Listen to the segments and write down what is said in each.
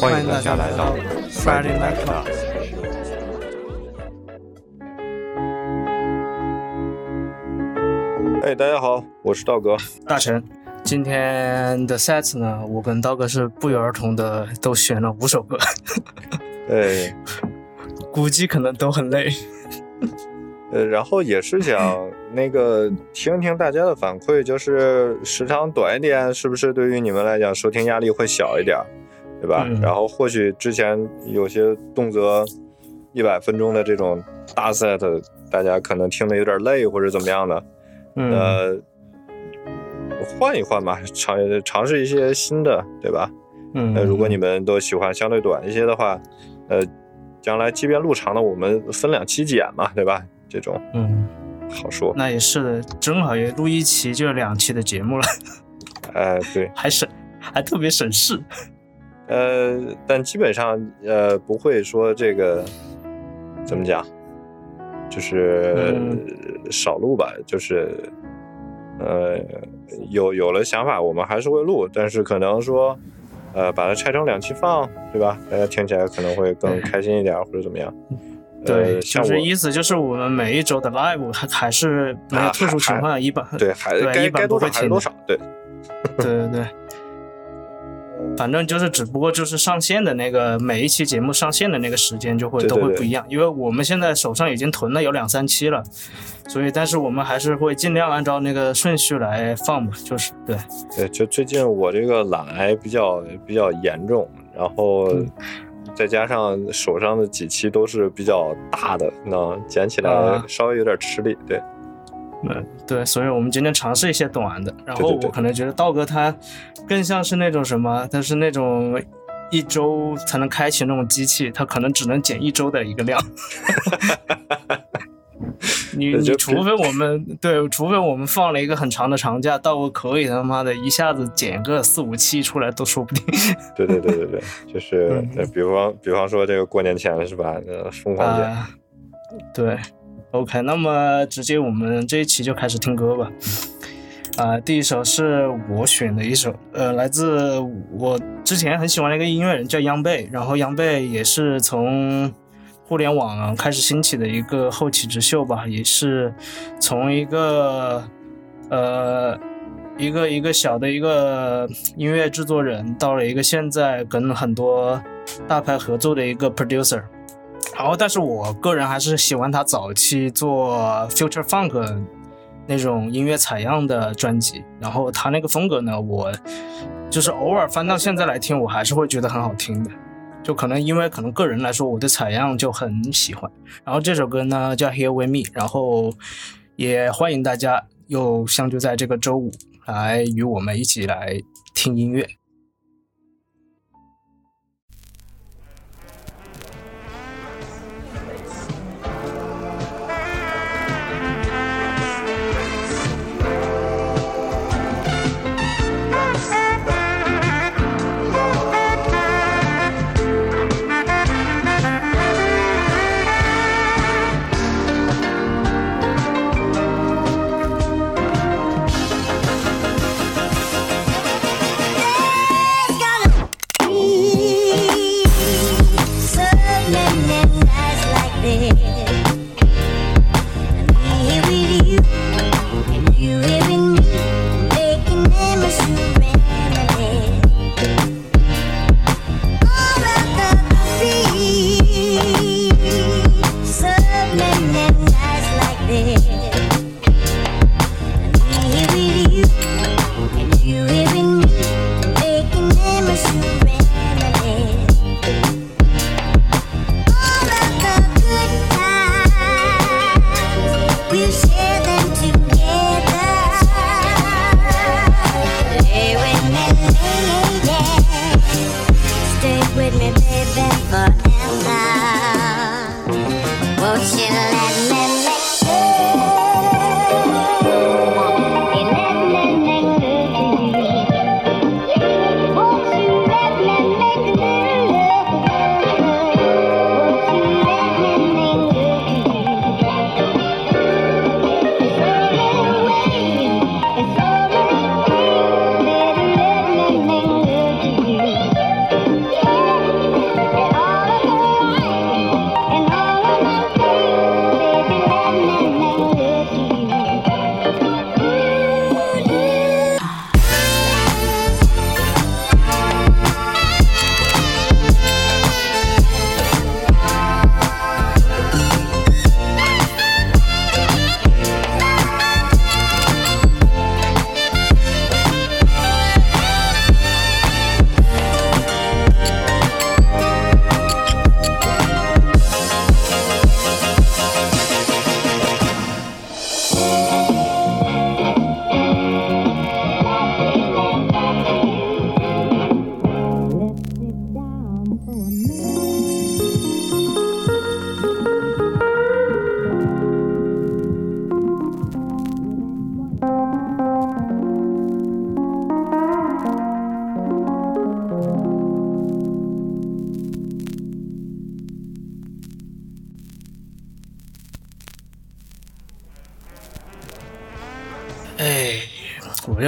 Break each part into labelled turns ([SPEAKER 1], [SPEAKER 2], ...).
[SPEAKER 1] 欢迎大家来到 Friday Night Club。
[SPEAKER 2] 哎，大家好，我是道哥。
[SPEAKER 3] 大成，今天的 set 呢，我跟道哥是不约而同的都选了五首歌，
[SPEAKER 2] 对，
[SPEAKER 3] 估计可能都很累。
[SPEAKER 2] 呃，然后也是想那个听听大家的反馈，就是时长短一点，是不是对于你们来讲收听压力会小一点，对吧？
[SPEAKER 3] 嗯
[SPEAKER 2] 然后或许之前有些动辄一百分钟的这种大 set，大家可能听的有点累或者怎么样的，
[SPEAKER 3] 嗯，
[SPEAKER 2] 呃，换一换吧，尝尝试一些新的，对吧？
[SPEAKER 3] 嗯，
[SPEAKER 2] 那如果你们都喜欢相对短一些的话，呃，将来即便录长了，我们分两期剪嘛，对吧？这种
[SPEAKER 3] 嗯，
[SPEAKER 2] 好说。
[SPEAKER 3] 那也是的，正好也录一期就两期的节目了，
[SPEAKER 2] 哎、对，
[SPEAKER 3] 还省，还特别省事。
[SPEAKER 2] 呃，但基本上呃不会说这个怎么讲，就是、
[SPEAKER 3] 嗯
[SPEAKER 2] 少录吧，就是呃有有了想法，我们还是会录，但是可能说。呃，把它拆成两期放，对吧？大家听起来可能会更开心一点，或者怎么样？
[SPEAKER 3] 对，
[SPEAKER 2] 呃、
[SPEAKER 3] 就是意思就是我们每一周的 live 还还是没有
[SPEAKER 2] 啊
[SPEAKER 3] 特殊情况一般，
[SPEAKER 2] 对，还
[SPEAKER 3] 对一般
[SPEAKER 2] 该该多
[SPEAKER 3] 不会停的
[SPEAKER 2] 少还是多少，对，
[SPEAKER 3] 对对对，反正就是只不过就是上线的那个每一期节目上线的那个时间就会都会不一样，因为我们现在手上已经囤了有两三期了，所以但是我们还是会尽量按照那个顺序来放吧，就是对，
[SPEAKER 2] 对，就最近我这个懒癌比较比较严重，然后
[SPEAKER 3] 嗯。
[SPEAKER 2] 再加上手上的几期都是比较大的，那捡起来
[SPEAKER 3] 啊。
[SPEAKER 2] 稍微有点吃力。对，
[SPEAKER 3] 嗯，对，所以我们今天尝试一些短的，然后我可能觉得道哥他更像是那种什么，他是那种一周才能开启那种机器，他可能只能减一周的一个量。你你除非我们对，除非我们放了一个很长的长假，道哥可以他妈的一下子减个四五期出来都说不定。
[SPEAKER 2] 对对对对对，就是比方比方说这个过年前是吧？呃，疯狂捡。
[SPEAKER 3] 啊，对，OK，那么直接我们这一期就开始听歌吧。啊、第一首是我选的一首，呃，来自我之前很喜欢的一个音乐人叫央贝，然后央贝也是从互联网开始兴起的一个后起之秀吧，也是从一个呃一个一个小的一个音乐制作人，到了一个现在跟很多大牌合作的一个 producer。然后，但是我个人还是喜欢他早期做 future funk 那种音乐采样的专辑。然后他那个风格呢，我就是偶尔翻到现在来听，我还是会觉得很好听的。就可能因为可能个人来说，我对采样就很喜欢。然后这首歌呢叫 Here with Me，然后也欢迎大家又相聚在这个周五来与我们一起来听音乐。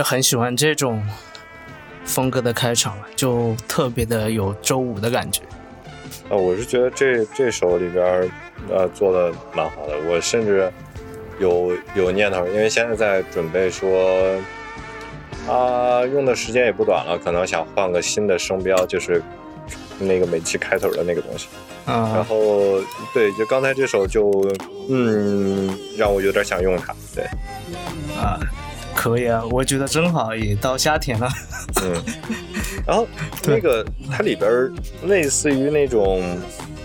[SPEAKER 3] 很喜欢这种风格的开场，就特别的有周五的感觉。
[SPEAKER 2] 啊，我是觉得这这首里边呃做的蛮好的，我甚至有有念头，因为现在在准备说啊，用的时间也不短了，可能想换个新的声标，就是那个每期开头的那个东西。
[SPEAKER 3] 啊、
[SPEAKER 2] 然后对，就刚才这首就嗯，让我有点想用它。对，
[SPEAKER 3] 啊，可以啊，我觉得正好也到夏天了。
[SPEAKER 2] 嗯，然后那个它里边类似于那种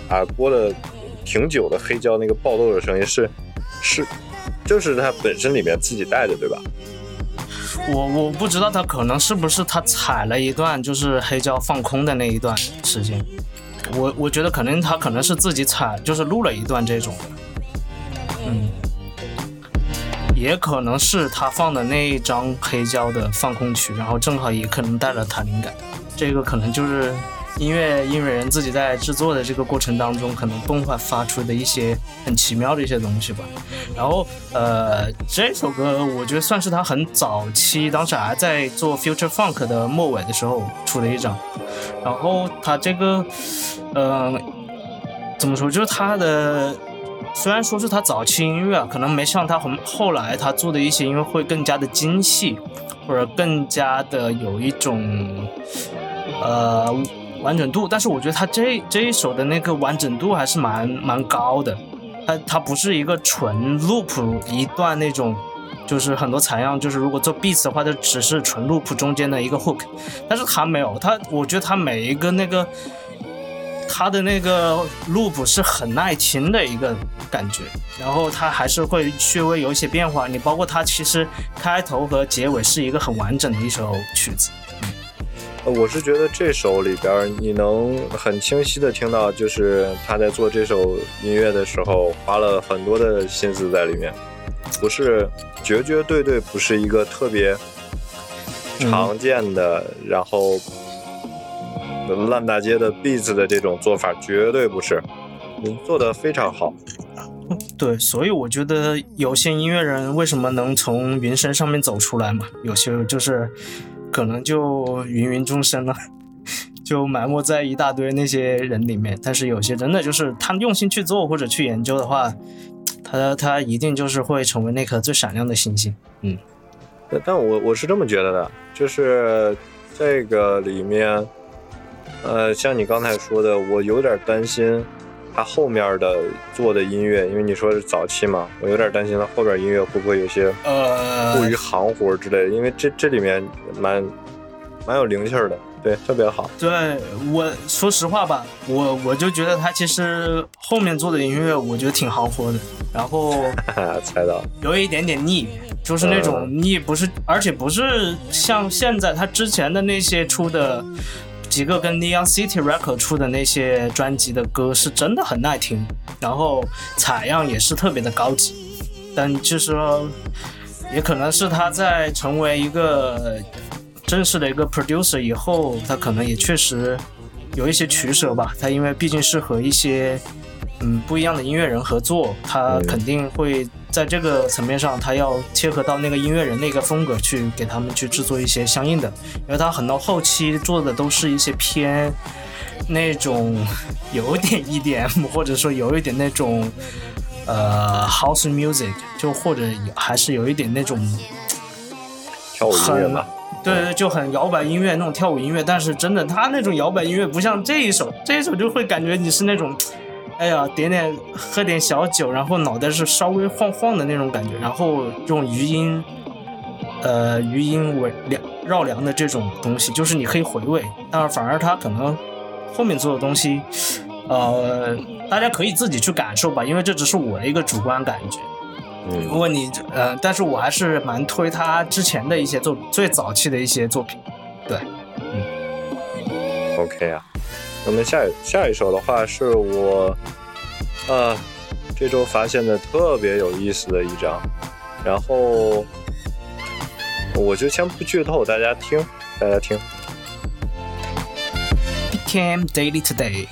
[SPEAKER 2] 啊播的挺久的黑胶那个爆豆的声音是是就是它本身里面自己带的对吧？
[SPEAKER 3] 我我不知道它可能是不是它踩了一段就是黑胶放空的那一段时间，我我觉得可能它可能是自己踩就是录了一段这种的，嗯，也可能是他放的那一张黑胶的放空曲，然后正好也可能带了他灵感，这个可能就是音乐音乐人自己在制作的这个过程当中可能迸发发出的一些很奇妙的一些东西吧。然后呃，这首歌我觉得算是他很早期，当时还在做 Future Funk 的末尾的时候出的一张。然后他这个呃怎么说，就是他的。虽然说是他早期音乐，可能没像他后后来他做的一些音乐会更加的精细，或者更加的有一种呃完整度，但是我觉得他这这一首的那个完整度还是蛮蛮高的。它它不是一个纯 loop 一段那种，就是很多采样，就是如果做 beats 的话，就只是纯 loop 中间的一个 hook，但是他没有，他我觉得他每一个那个。它的那个 loop 是很耐听的一个感觉，然后它还是会稍微有一些变化。你包括它其实开头和结尾是一个很完整的一首曲子。
[SPEAKER 2] 呃我是觉得这首里边你能很清晰的听到，就是他在做这首音乐的时候花了很多的心思在里面，不是绝绝对对不是一个特别常见的，然后。烂大街的 beats 的这种做法绝对不是，你做的非常好。
[SPEAKER 3] 对，所以我觉得有些音乐人为什么能从云深上面走出来嘛？有些就是可能就芸芸众生了，就埋没在一大堆那些人里面。但是有些真的就是他用心去做或者去研究的话，他他一定就是会成为那颗最闪亮的星星。嗯，
[SPEAKER 2] 但我我是这么觉得的，就是这个里面。呃，像你刚才说的，我有点担心他后面的做的音乐，因为你说是早期嘛，我有点担心他后边音乐会不会有些
[SPEAKER 3] 呃
[SPEAKER 2] 过于行活之类的，因为这这里面蛮蛮有灵气儿的，对，特别好。
[SPEAKER 3] 对我说实话吧，我我就觉得他其实后面做的音乐，我觉得挺行活的，然后
[SPEAKER 2] 猜到
[SPEAKER 3] 有一点点腻，就是那种腻，不是，而且不是像现在他之前的那些出的。几个跟 Neon City Record 出的那些专辑的歌是真的很耐听，然后采样也是特别的高级，但就是说，也可能是他在成为一个正式的一个 producer 以后，他可能也确实有一些取舍吧。他因为毕竟是和一些嗯不一样的音乐人合作，他肯定会。在这个层面上，他要切合到那个音乐人那个风格去给他们去制作一些相应的，因为他很多后期做的都是一些偏那种有点 EDM，或者说有一点那种呃 House Music，就或者还是有一点那种
[SPEAKER 2] 跳舞音乐嘛，
[SPEAKER 3] 对对，就很摇摆音乐那种跳舞音乐，但是真的他那种摇摆音乐不像这一首，这一首就会感觉你是那种。哎呀，点点喝点小酒，然后脑袋是稍微晃晃的那种感觉，然后用余音，呃，余音为凉绕梁的这种东西，就是你可以回味，但是反而他可能后面做的东西，呃，大家可以自己去感受吧，因为这只是我的一个主观感觉。
[SPEAKER 2] 嗯，
[SPEAKER 3] 如果你呃，但是我还是蛮推他之前的一些作最早期的一些作品。对，嗯
[SPEAKER 2] ，OK 啊。我们下下一首的话是我，呃，这周发现的特别有意思的一张，然后我就先不剧透，大家听，大家听。
[SPEAKER 3] Cam Daily Today。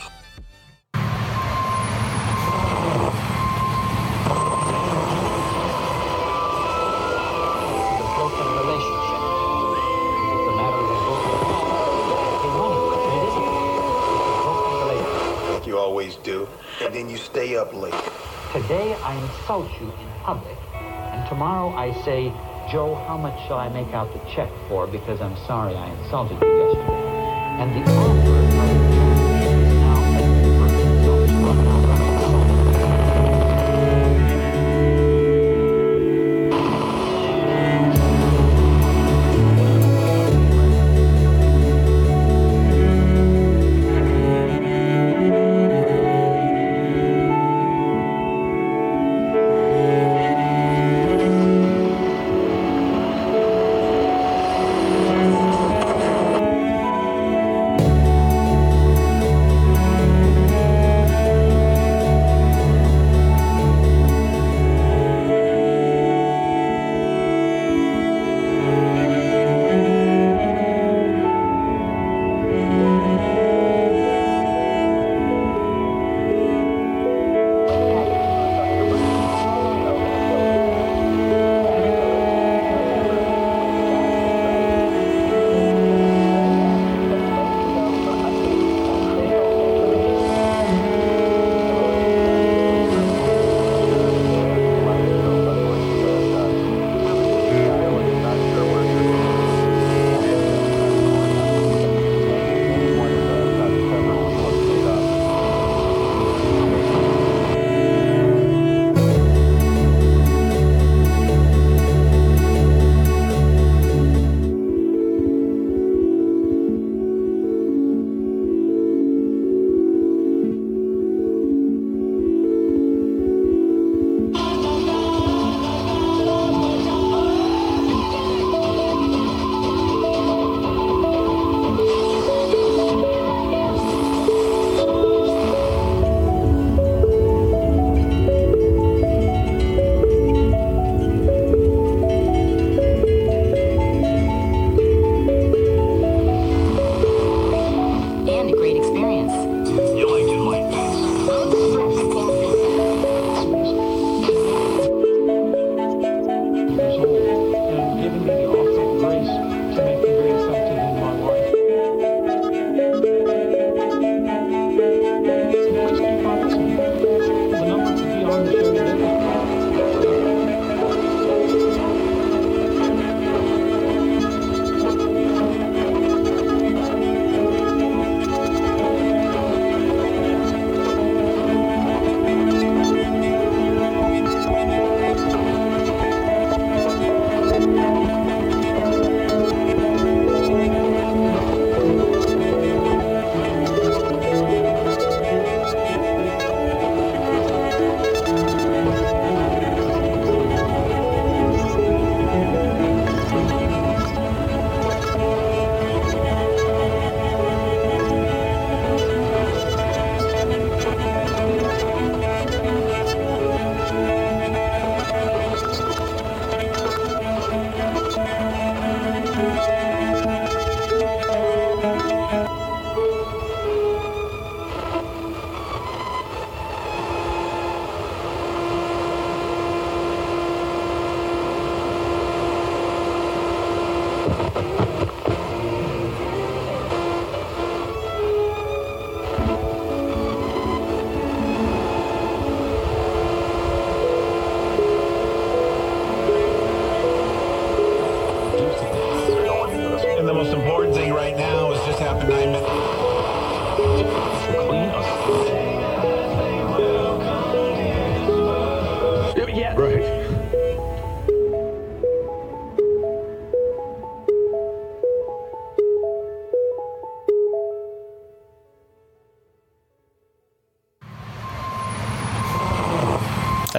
[SPEAKER 4] Stay up late.
[SPEAKER 5] Today I insult you in public, and tomorrow I say, Joe, how much shall I make out the check for because I'm sorry I insulted you yesterday? And the offer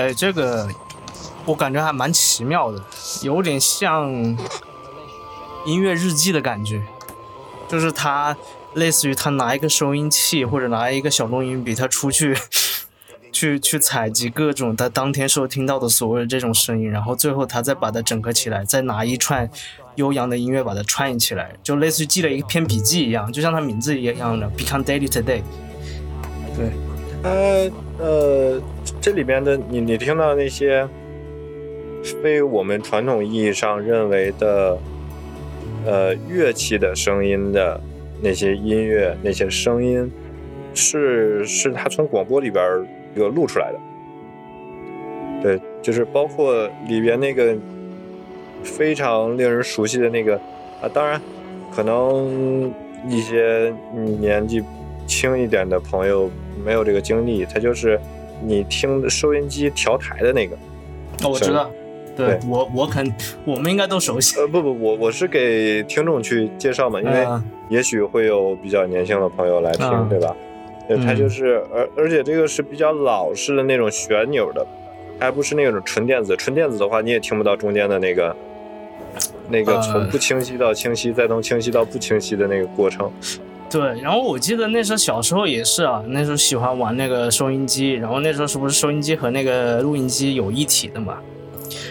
[SPEAKER 3] 哎，这个我感觉还蛮奇妙的，有点像音乐日记的感觉，就是他类似于他拿一个收音器或者拿一个小录音笔，他出去 去去采集各种他当天收听到的所有的这种声音，然后最后他再把它整合起来，再拿一串悠扬的音乐把它串起来，就类似于记了一篇笔记一样，就像他名字一样的 Become Daily Today。对，
[SPEAKER 2] 呃呃，这里边的你你听到那些非我们传统意义上认为的呃乐器的声音的那些音乐那些声音，是是他从广播里边这个录出来的。对，就是包括里边那个非常令人熟悉的那个啊，当然可能一些年纪轻一点的朋友没有这个经历，它就是你听收音机调台的那个。
[SPEAKER 3] 哦，我知道，对
[SPEAKER 2] 对
[SPEAKER 3] 我我肯我们应该都熟悉。
[SPEAKER 2] 呃，不不，我我是给听众去介绍嘛，因为
[SPEAKER 3] 嗯
[SPEAKER 2] 也许会有比较年轻的朋友来听，
[SPEAKER 3] 嗯
[SPEAKER 2] 对吧？对，它
[SPEAKER 3] 嗯
[SPEAKER 2] 就是，而而且这个是比较老式的那种旋钮的，还不是那种纯电子。纯电子的话，你也听不到中间的那个，那个
[SPEAKER 3] 呃
[SPEAKER 2] 从不清晰到清晰，再从清晰到不清晰的那个过程。
[SPEAKER 3] 对，然后我记得那时候小时候也是啊，那时候喜欢玩那个收音机，然后那时候是不是收音机和那个录音机有一体的嘛？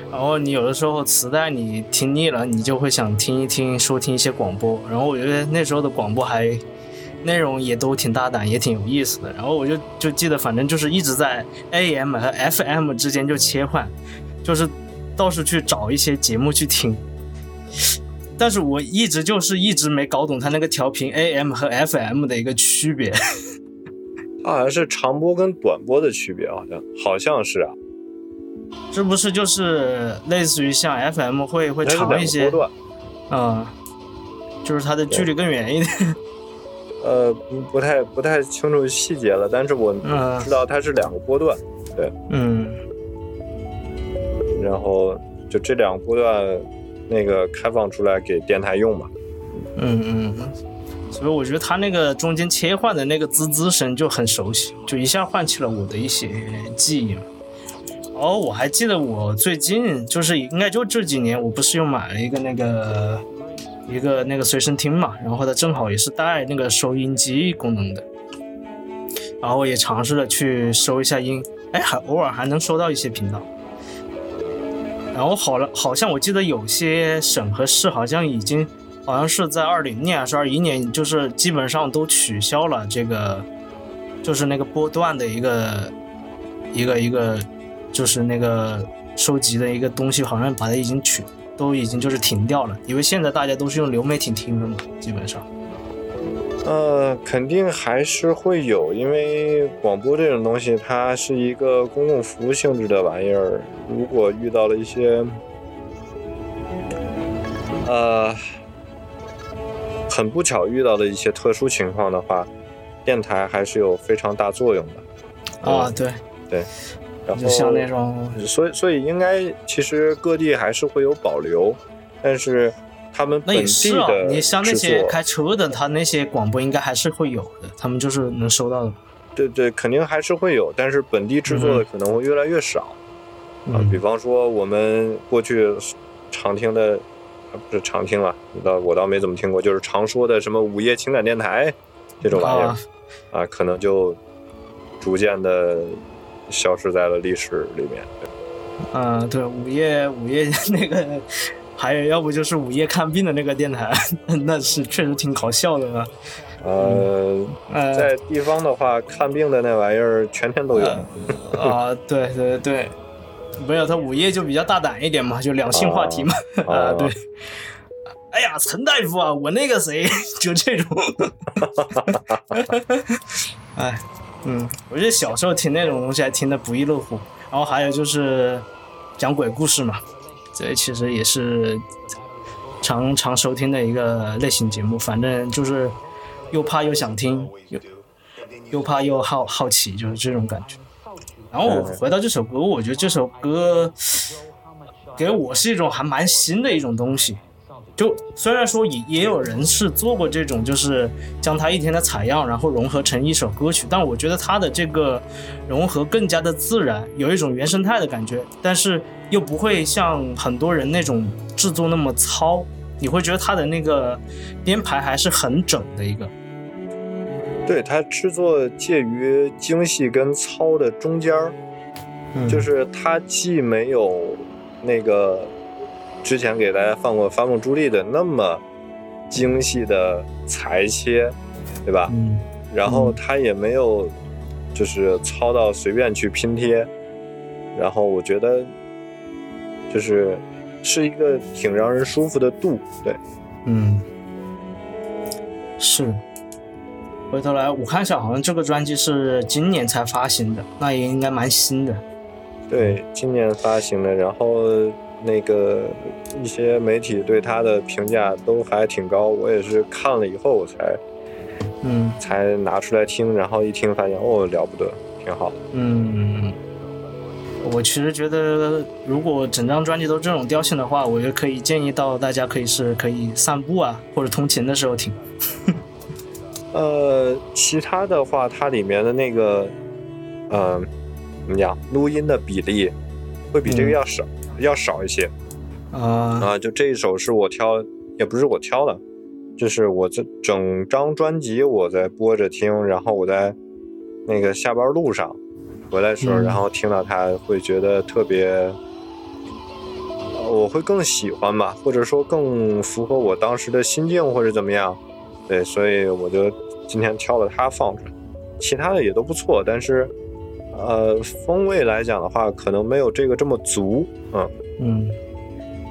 [SPEAKER 3] 然后你有的时候磁带你听腻了，你就会想听一听收听一些广播，然后我觉得那时候的广播还内容也都挺大胆，也挺有意思的。然后我就就记得，反正就是一直在 AM 和 FM 之间就切换，就是到处去找一些节目去听。但是我一直就是一直没搞懂它那个调频 AM 和 FM 的一个区别。
[SPEAKER 2] 它好像是长波跟短波的区别，好像好像是啊，
[SPEAKER 3] 是不是就是类似于像 FM 会会长一些
[SPEAKER 2] 波？段。
[SPEAKER 3] 嗯，就是它的距离更远一点。
[SPEAKER 2] 呃，不不太不太清楚细节了，但是我
[SPEAKER 3] 嗯
[SPEAKER 2] 知道它是两个波段，对
[SPEAKER 3] 嗯
[SPEAKER 2] 然后就这两个波段那个开放出来给电台用嘛。
[SPEAKER 3] 嗯嗯，所以我觉得它那个中间切换的那个滋滋声就很熟悉，就一下唤起了我的一些记忆。哦，我还记得我最近就是应该就这几年，我不是又买了一个那个一个那个随身听嘛，然后它正好也是带那个收音机功能的，然后也尝试了去收一下音，哎，还偶尔还能收到一些频道。然后好了，好像我记得有些省和市好像已经，好像是在二零年还是二一年，就是基本上都取消了这个，就是那个波段的一个一个一个，就是那个收集的一个东西，好像把它已经取，都已经就是停掉了，因为现在大家都是用流媒体听的嘛，基本上。
[SPEAKER 2] 呃，肯定还是会有，因为广播这种东西，它是一个公共服务性质的玩意儿。如果遇到了一些，呃，很不巧遇到的一些特殊情况的话，电台还是有非常大作用的。
[SPEAKER 3] 啊，对，
[SPEAKER 2] 然后
[SPEAKER 3] 就像那种，
[SPEAKER 2] 所以所以应该其实各地还是会有保留，但是他们
[SPEAKER 3] 那
[SPEAKER 2] 本地
[SPEAKER 3] 也是啊
[SPEAKER 2] 的，
[SPEAKER 3] 你像那些开车的，他那些广播应该还是会有的，他们就是能收到的。
[SPEAKER 2] 对对，肯定还是会有，但是本地制作的可能会越来越少。啊，比
[SPEAKER 3] 嗯
[SPEAKER 2] 方说我们过去常听的，啊不是常听了，倒我倒没怎么听过，就是常说的什么午夜情感电台这种玩意儿
[SPEAKER 3] 啊，
[SPEAKER 2] 啊，可能就逐渐的消失在了历史里面。
[SPEAKER 3] 嗯，对，午夜午夜 那个，还有要不就是午夜看病的那个电台，那是确实挺搞笑的啊。
[SPEAKER 2] 呃，
[SPEAKER 3] 呃
[SPEAKER 2] 在地方的话，看病的那玩意儿全天都有。
[SPEAKER 3] 啊，对对对，没有他午夜就比较大胆一点嘛，就两性话题嘛。
[SPEAKER 2] 哦
[SPEAKER 3] 啊，对。哎呀，陈大夫啊，我那个谁，就这种。哎，嗯，我觉得小时候听那种东西还听得不亦乐乎。然后还有就是讲鬼故事嘛，这其实也是常常收听的一个类型节目。反正就是又怕又想听，又又怕又好好奇，就是这种感觉。然后我回到这首歌，我觉得这首歌给我是一种还蛮新的一种东西。就虽然说也也有人是做过这种，就是将他一天的采样，然后融合成一首歌曲，但我觉得他的这个融合更加的自然，有一种原生态的感觉，但是又不会像很多人那种制作那么糙，你会觉得他的那个编排还是很整的一个。
[SPEAKER 2] 对，它制作介于精细跟糙的中间儿，
[SPEAKER 3] 嗯
[SPEAKER 2] 就是它既没有那个之前给大家放过《发梦朱莉》的那么精细的裁切，对吧？
[SPEAKER 3] 嗯
[SPEAKER 2] 然后它也没有就是糙到随便去拼贴，然后我觉得就是是一个挺让人舒服的度，对。
[SPEAKER 3] 嗯，是。回头来我看一下，好像这个专辑是今年才发行的，那也应该蛮新的。
[SPEAKER 2] 对，今年发行的，然后那个一些媒体对他的评价都还挺高，我也是看了以后我才
[SPEAKER 3] 嗯
[SPEAKER 2] 才拿出来听，然后一听发现哦了不得，挺好。
[SPEAKER 3] 嗯，我其实觉得，如果整张专辑都这种调性的话，我觉得可以建议到大家可以是可以散步啊，或者通勤的时候听。
[SPEAKER 2] 呃，其他的话，它里面的那个，嗯、怎么讲，录音的比例会比这个要少，要少一些
[SPEAKER 3] 啊、
[SPEAKER 2] 啊。就这一首是我挑，也不是我挑的，就是我这整张专辑我在播着听，然后我在那个下班路上回来的时候，
[SPEAKER 3] 嗯
[SPEAKER 2] 然后听到它会觉得特别，呃我会更喜欢吧，或者说更符合我当时的心境或者怎么样。对，所以我就今天挑了它放出来，其他的也都不错，但是，呃，风味来讲的话，可能没有这个这么足，嗯，
[SPEAKER 3] 嗯，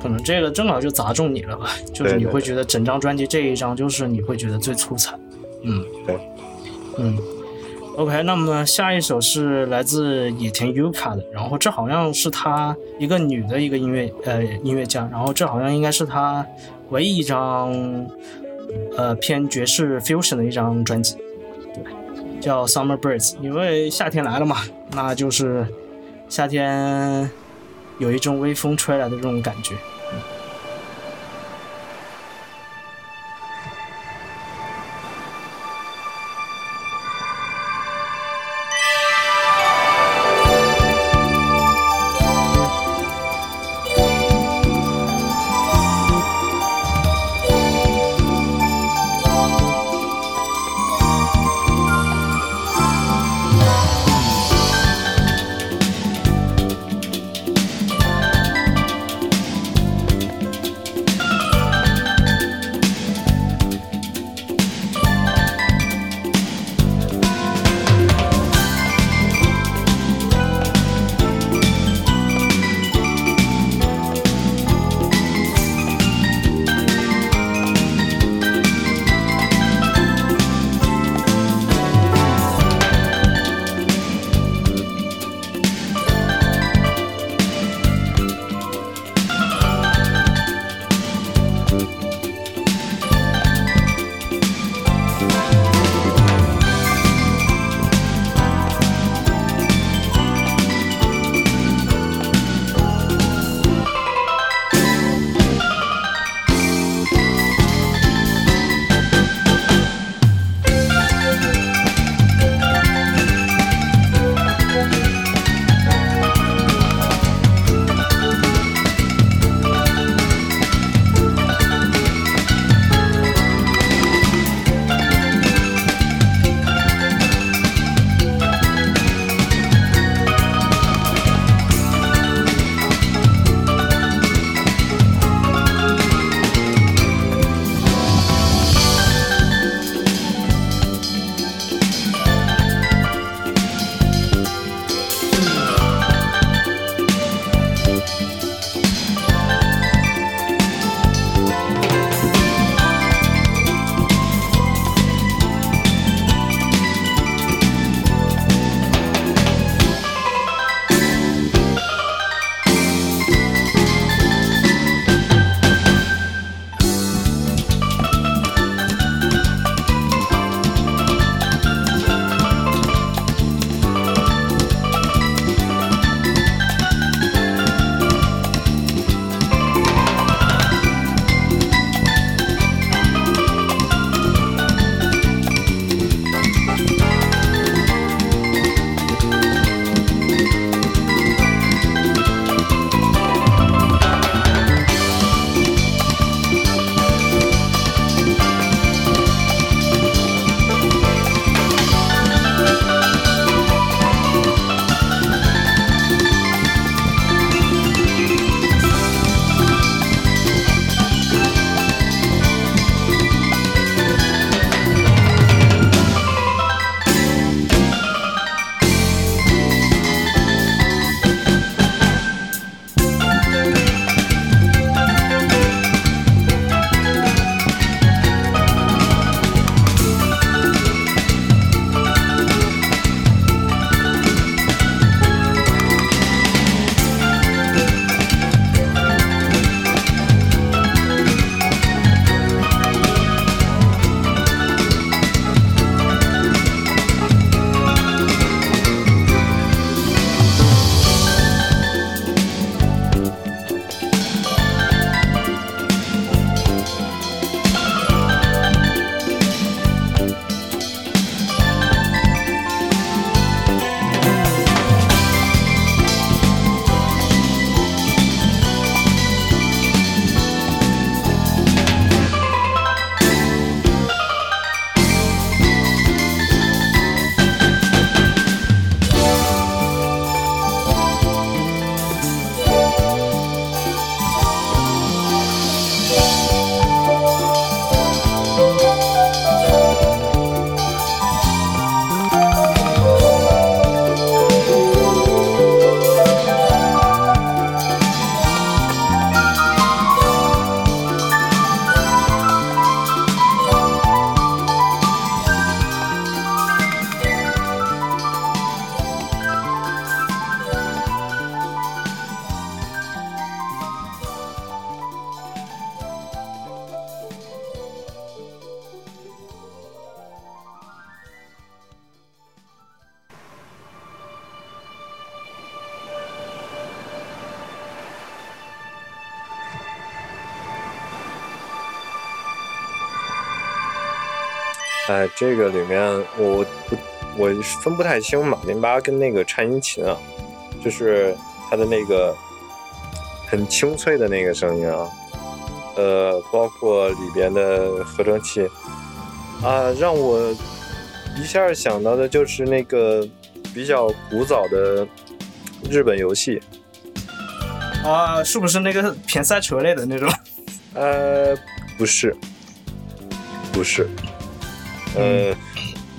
[SPEAKER 3] 可能这个正好就砸中你了吧，就是你会觉得整张专辑这一张就是你会觉得最出彩。嗯，
[SPEAKER 2] 对，
[SPEAKER 3] 嗯。OK，那么下一首是来自野田 Yuka 的，然后这好像是他一个女的一个音乐呃音乐家，然后这好像应该是他唯一一张呃偏爵士 fusion 的一张专辑，对，叫 Summer Birds，因为夏天来了嘛，那就是夏天有一种微风吹来的这种感觉。
[SPEAKER 2] 这个里面我不我分不太清马林巴跟那个颤音琴啊，就是它的那个很清脆的那个声音啊，呃，包括里边的合成器啊，让我一下想到的就是那个比较古早的日本游戏，
[SPEAKER 3] 啊，是不是那个偏赛车类的那种？
[SPEAKER 2] 呃，不是，不是，呃，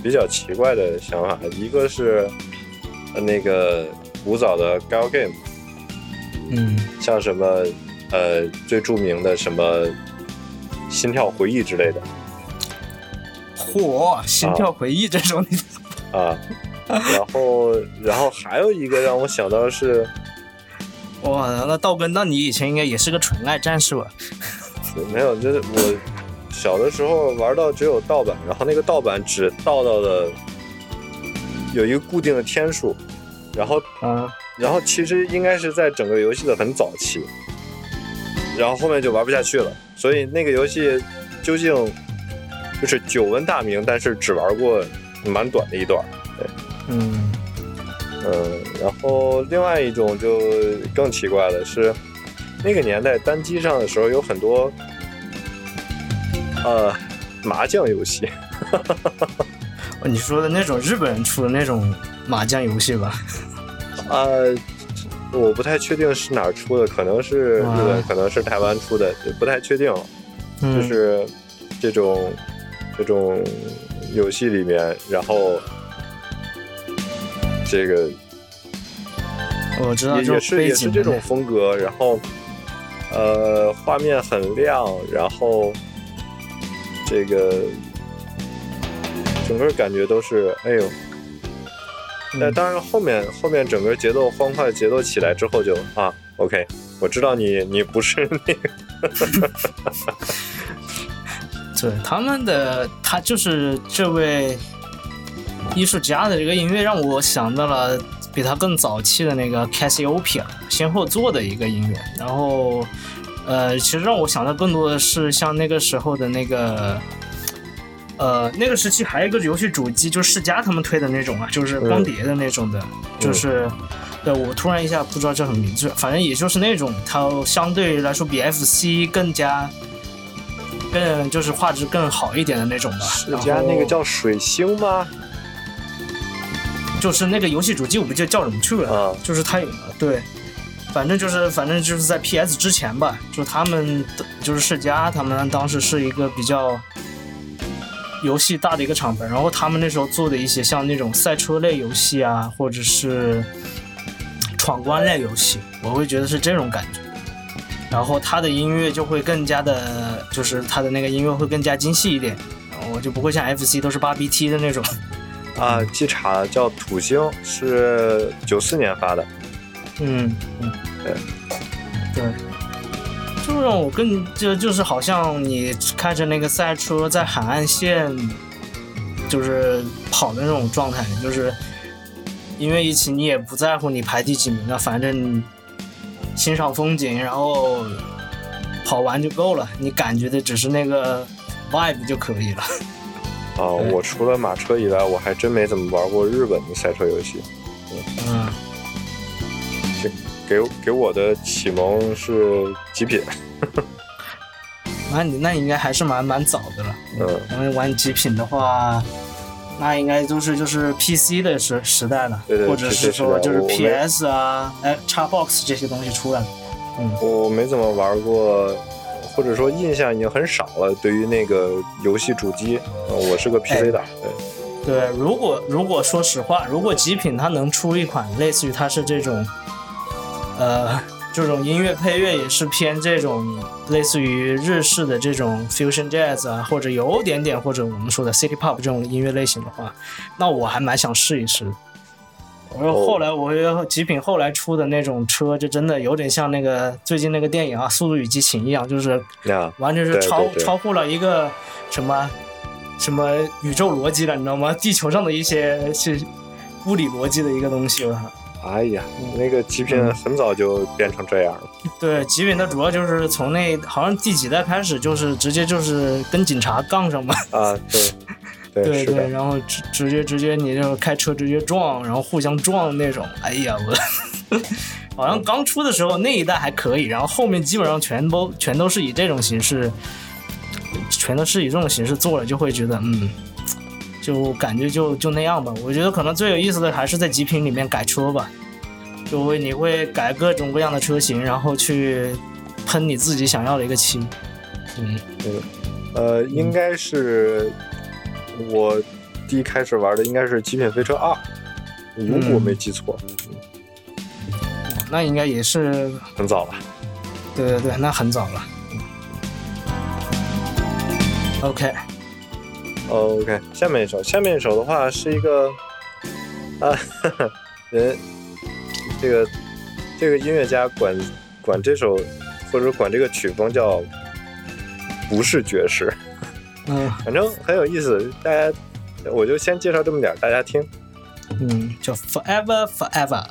[SPEAKER 2] 比较奇怪的想法，一个是呃那个古早的 gal game，
[SPEAKER 3] 嗯。
[SPEAKER 2] 像什么呃最著名的什么心跳回忆之类的
[SPEAKER 3] 嚯，心跳回忆这种，
[SPEAKER 2] 啊，然后然后还有一个让我想到是，
[SPEAKER 3] 哇，那道哥，那你以前应该也是个纯爱战士吧？
[SPEAKER 2] 没有，就是我小的时候玩到只有盗版，然后那个盗版只盗到了有一个固定的天数，然后
[SPEAKER 3] 啊，
[SPEAKER 2] 然后其实应该是在整个游戏的很早期，然后后面就玩不下去了，所以那个游戏究竟就是久闻大名，但是只玩过蛮短的一段。对。
[SPEAKER 3] 嗯。
[SPEAKER 2] 嗯，然后另外一种就更奇怪的是，那个年代单机上的时候有很多呃麻将游戏，
[SPEAKER 3] 哦你说的那种日本人出的那种麻将游戏吧？
[SPEAKER 2] 呃，我不太确定是哪儿出的，可能是日本，可能是台湾出的，不太确定。
[SPEAKER 3] 嗯，
[SPEAKER 2] 就是这种这种游戏里面，然后这个
[SPEAKER 3] 我知道，
[SPEAKER 2] 也也是也是这种风格，然后呃画面很亮，然后这个整个感觉都是哎呦。那
[SPEAKER 3] 嗯
[SPEAKER 2] 当然，后面后面整个节奏欢快节奏起来之后就啊，OK，我知道你你不是那个
[SPEAKER 3] 对他们的，他就是这位艺术家的这个音乐，让我想到了比他更早期的那个 Cassiopeia 先后做的一个音乐，然后呃，其实让我想到更多的是像那个时候的那个。呃，那个时期还有一个游戏主机，就是世嘉他们推的那种啊，就是光碟的那种的，就是，对我突然一下不知道叫什么名字，反正也就是那种，它相对来说比 FC 更加，更就是画质更好一点的那种吧。
[SPEAKER 2] 世嘉那个叫水星吗？
[SPEAKER 3] 就是那个游戏主机，我不记得叫什么去了，
[SPEAKER 2] 啊
[SPEAKER 3] 就是它有对，反正就是反正就是在 PS 之前吧，就他们就是世嘉他们当时是一个比较游戏大的一个厂牌，然后他们那时候做的一些像那种赛车类游戏啊，或者是闯关类游戏，我会觉得是这种感觉。然后它的音乐就会更加的，就是它的那个音乐会更加精细一点，我就不会像 FC 都是八 BT 的那种。
[SPEAKER 2] 啊，记岔了，叫土星，是九四年发的。
[SPEAKER 3] 嗯嗯，
[SPEAKER 2] 对
[SPEAKER 3] 对，就让我更就就是好像你开着那个赛车在海岸线，就是跑的那种状态，就是因为一起你也不在乎你排第几名了，反正欣赏风景，然后跑完就够了，你感觉的只是那个 vibe 就可以了。
[SPEAKER 2] 啊，
[SPEAKER 3] 对
[SPEAKER 2] 我除了马车以外，我还真没怎么玩过日本的赛车游戏。
[SPEAKER 3] 嗯，
[SPEAKER 2] 给给我的启蒙是极品，
[SPEAKER 3] 那你那应该还是蛮蛮早的了。
[SPEAKER 2] 嗯，
[SPEAKER 3] 因为玩极品的话，那应该都是就是 PC 的时时代了，
[SPEAKER 2] 对对
[SPEAKER 3] 或者是说就是 PS 啊，哎，Xbox 这些东西出来了。
[SPEAKER 2] 嗯我没怎么玩过，或者说印象已经很少了。对于那个游戏主机，呃我是个 PC 党，对，
[SPEAKER 3] 对，如果如果说实话，如果极品它能出一款类似于它是这种，呃，这种音乐配乐也是偏这种类似于日式的这种 fusion jazz 啊，或者有点点或者我们说的 city pop 这种音乐类型的话，那我还蛮想试一试的。我说后来我觉得极品后来出的那种车，就真的有点像那个最近那个电影啊《速度与激情》一样，就是
[SPEAKER 2] 呀，
[SPEAKER 3] 完全是
[SPEAKER 2] 对
[SPEAKER 3] 超超乎了一个什么什么宇宙逻辑了，你知道吗？地球上的一些是物理逻辑的一个东西了。
[SPEAKER 2] 哎呀，那个极品很早就变成这样了。
[SPEAKER 3] 对，极品它主要就是从那好像第几代开始，就是直接就是跟警察杠上嘛。
[SPEAKER 2] 啊，对，对，
[SPEAKER 3] 对对，然后直直接直接你就开车直接撞，然后互相撞那种。哎呀，我 好像刚出的时候那一代还可以，然后后面基本上全都全都是以这种形式，全都是以这种形式做了，就会觉得嗯，就感觉就就那样吧。我觉得可能最有意思的还是在极品里面改车吧，就会你会改各种各样的车型，然后去喷你自己想要的一个漆。嗯，
[SPEAKER 2] 呃，应该是我第一开始玩的应该是《极品飞车二》，如果没记错，
[SPEAKER 3] 那应该也是
[SPEAKER 2] 很早了。
[SPEAKER 3] 对对对，那很早了。OK，
[SPEAKER 2] OK，下面一首，下面一首的话是一个啊，人这个这个音乐家管管这首或者管这个曲风叫不是爵士，
[SPEAKER 3] 嗯
[SPEAKER 2] 反正很有意思。大家我就先介绍这么点儿，大家听。
[SPEAKER 3] 嗯，叫。Forever, forever.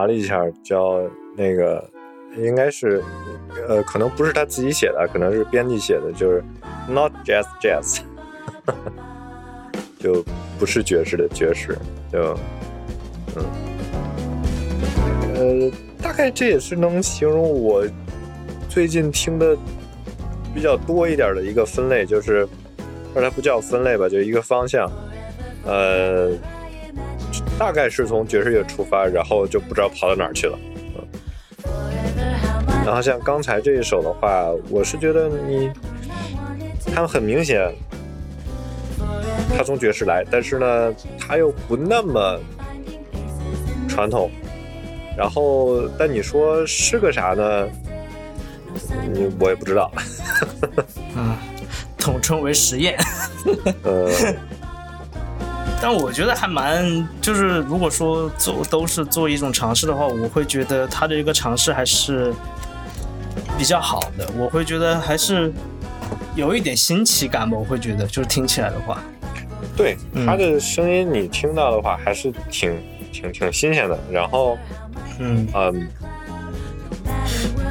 [SPEAKER 2] 查了一下，叫那个应该是，呃，可能不是他自己写的，可能是编辑写的，就是 not jazz jazz，就不是爵士的爵士，就嗯，呃，大概这也是能形容我最近听的比较多一点的一个分类，就是，或者它不叫分类吧，就一个方向，呃。大概是从爵士乐出发，然后就不知道跑到哪儿去了。嗯，然后像刚才这一首的话，我是觉得你，他们很明显，他从爵士来，但是呢，他又不那么传统。然后，但你说是个啥呢？你我也不知道。
[SPEAKER 3] 嗯，统称为实验。
[SPEAKER 2] 呃。
[SPEAKER 3] 但我觉得还蛮，就是如果说做都是做一种尝试的话，我会觉得他的一个尝试还是比较好的。我会觉得还是有一点新奇感吧。我会觉得就是听起来的话，
[SPEAKER 2] 对他的声音你听到的话还是挺挺挺新鲜的。然后，
[SPEAKER 3] 嗯
[SPEAKER 2] 嗯，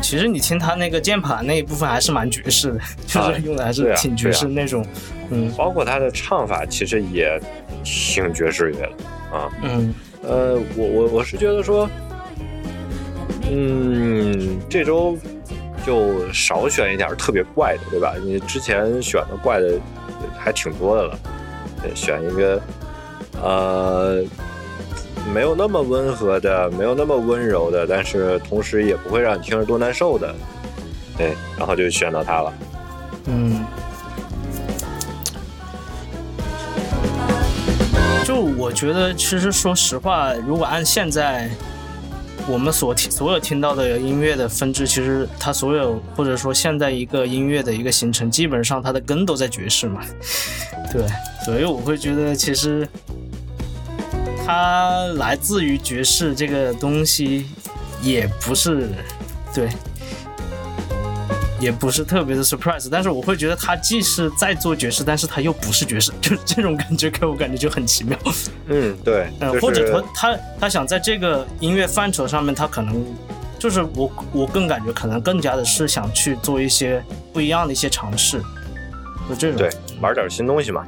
[SPEAKER 3] 其实你听他那个键盘那一部分还是蛮爵士的，就是用的还是挺爵士那种。嗯，
[SPEAKER 2] 包括他的唱法其实也。挺爵士乐的啊，
[SPEAKER 3] 嗯，
[SPEAKER 2] 呃，我我我是觉得说，嗯，这周就少选一点特别怪的，对吧？你之前选的怪的还挺多的了，选一个呃没有那么温和的，没有那么温柔的，但是同时也不会让你听着多难受的，对，然后就选到它了，
[SPEAKER 3] 嗯。就我觉得，其实说实话，如果按现在我们所听所有听到的音乐的分支，其实它所有或者说现在一个音乐的一个形成，基本上它的根都在爵士嘛。对，所以我会觉得，其实它来自于爵士这个东西，也不是对。也不是特别的 surprise，但是我会觉得他既是在做爵士，但是他又不是爵士，就是这种感觉给我感觉就很奇妙。
[SPEAKER 2] 嗯，对，
[SPEAKER 3] 嗯，或者他他他想在这个音乐范畴上面，他可能就是我我更感觉可能更加的是想去做一些不一样的一些尝试，就这种
[SPEAKER 2] 对玩点新东西嘛。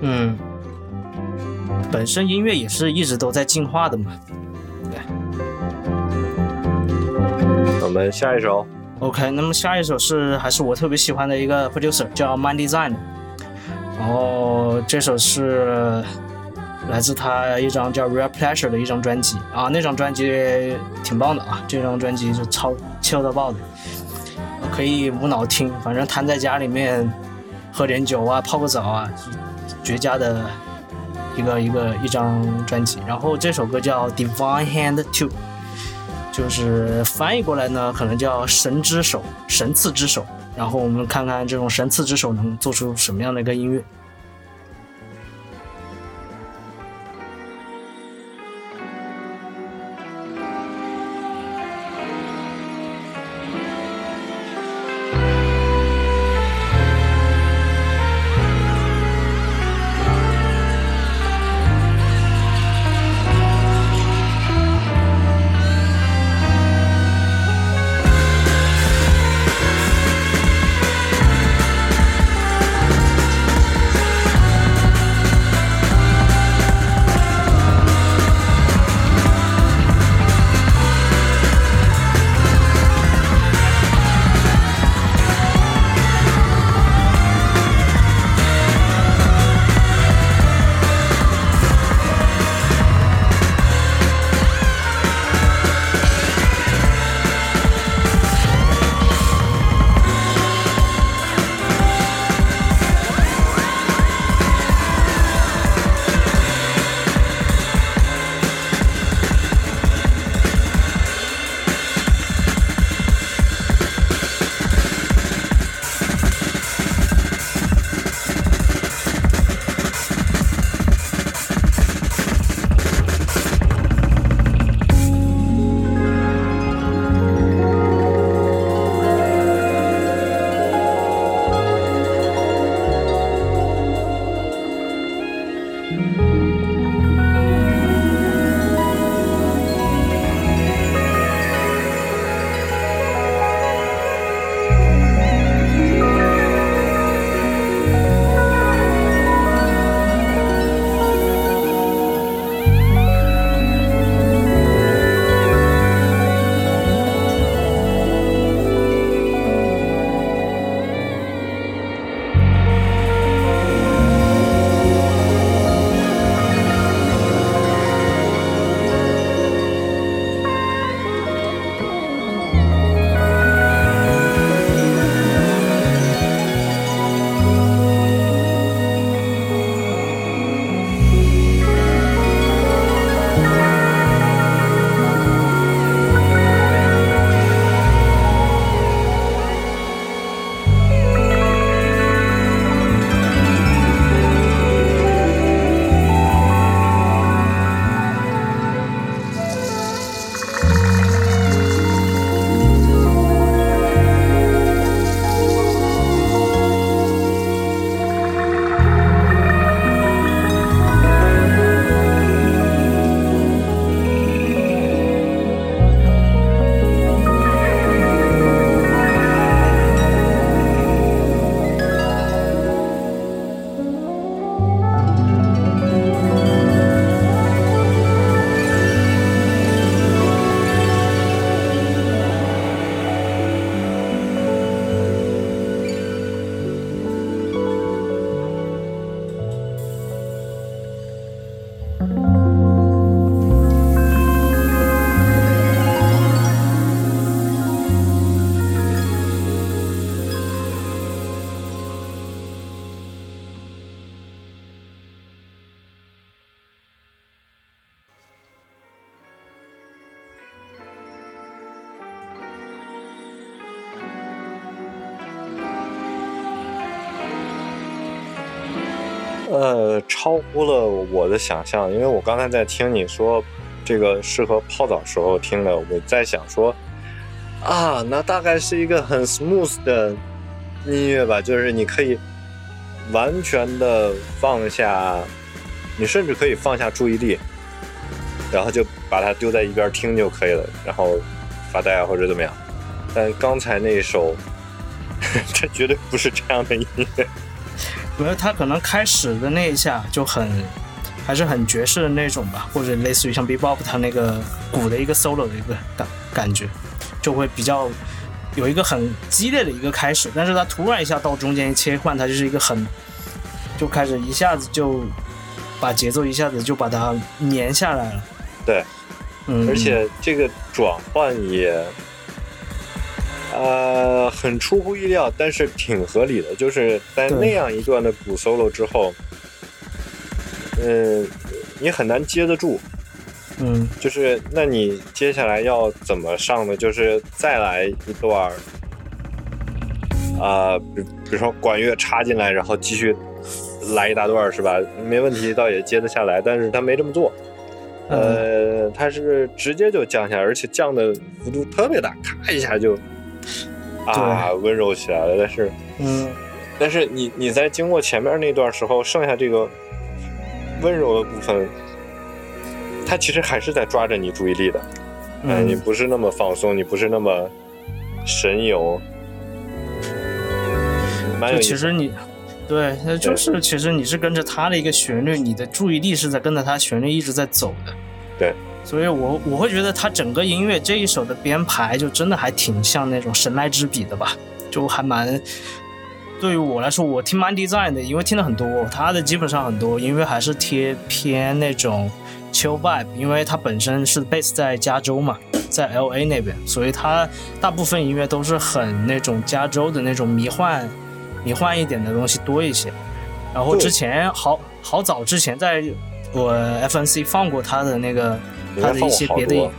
[SPEAKER 3] 嗯，本身音乐也是一直都在进化的嘛。对，
[SPEAKER 2] 我们下一首。
[SPEAKER 3] OK，那么下一首是还是我特别喜欢的一个 producer 叫 Mind Design，然后这首是来自他一张叫 Real Pleasure 的一张专辑啊，那张专辑挺棒的啊，这张专辑是超超到爆的，可以无脑听，反正瘫在家里面喝点酒啊，泡个澡啊，绝佳的一个一个一张专辑。然后这首歌叫 Divine Hand Two。就是翻译过来呢，可能叫神之手、神赐之手。然后我们看看这种神赐之手能做出什么样的一个音乐。
[SPEAKER 2] 呃，超乎了我的想象，因为我刚才在听你说这个适合泡澡时候听的，我在想说，啊，那大概是一个很 smooth 的音乐吧，就是你可以完全的放下，你甚至可以放下注意力，然后就把它丢在一边听就可以了，然后发呆啊或者怎么样。但刚才那首，这绝对不是这样的音乐。
[SPEAKER 3] 我觉得他可能开始的那一下就很，还是很爵士的那种吧，或者类似于像 Bebop 他那个鼓的一个 solo 的一个感感觉，就会比较有一个很激烈的一个开始，但是他突然一下到中间一切换，他就是一个很，就开始一下子就把节奏一下子就把它粘下来了。
[SPEAKER 2] 对，
[SPEAKER 3] 嗯，
[SPEAKER 2] 而且这个转换也，呃，很出乎意料，但是挺合理的。就是在那样一段的鼓 solo 之后，嗯、你很难接得住。
[SPEAKER 3] 嗯
[SPEAKER 2] 就是那你接下来要怎么上呢？就是再来一段儿，啊、比比如说管乐插进来，然后继续来一大段儿，是吧？没问题，倒也接得下来。但是他没这么做，呃，他是直接就降下来，而且降的幅度特别大，咔一下就啊温柔起来了。但是
[SPEAKER 3] 嗯
[SPEAKER 2] 但是你你在经过前面那段时候，剩下这个温柔的部分，它其实还是在抓着你注意力的。嗯，你
[SPEAKER 3] 嗯，
[SPEAKER 2] 不是那么放松，你不是那么神游，蛮有
[SPEAKER 3] 就
[SPEAKER 2] 意思。
[SPEAKER 3] 其实你。对，那就是其实你是跟着他的一个旋律，你的注意力是在跟着他旋律一直在走的。
[SPEAKER 2] 对，
[SPEAKER 3] 所以我我会觉得他整个音乐这一首的编排就真的还挺像那种神来之笔的吧，就还蛮。对于我来说，我听 Mind Design 的，因为听了很多，他的基本上很多音乐还是贴偏那种 chill vibe，因为他本身是 base 在加州嘛，在 LA 那边，所以他大部分音乐都是很那种加州的那种迷幻、迷幻一点的东西多一些。然后之前好好早之前在我 FNC 放过他的那个他的一些别的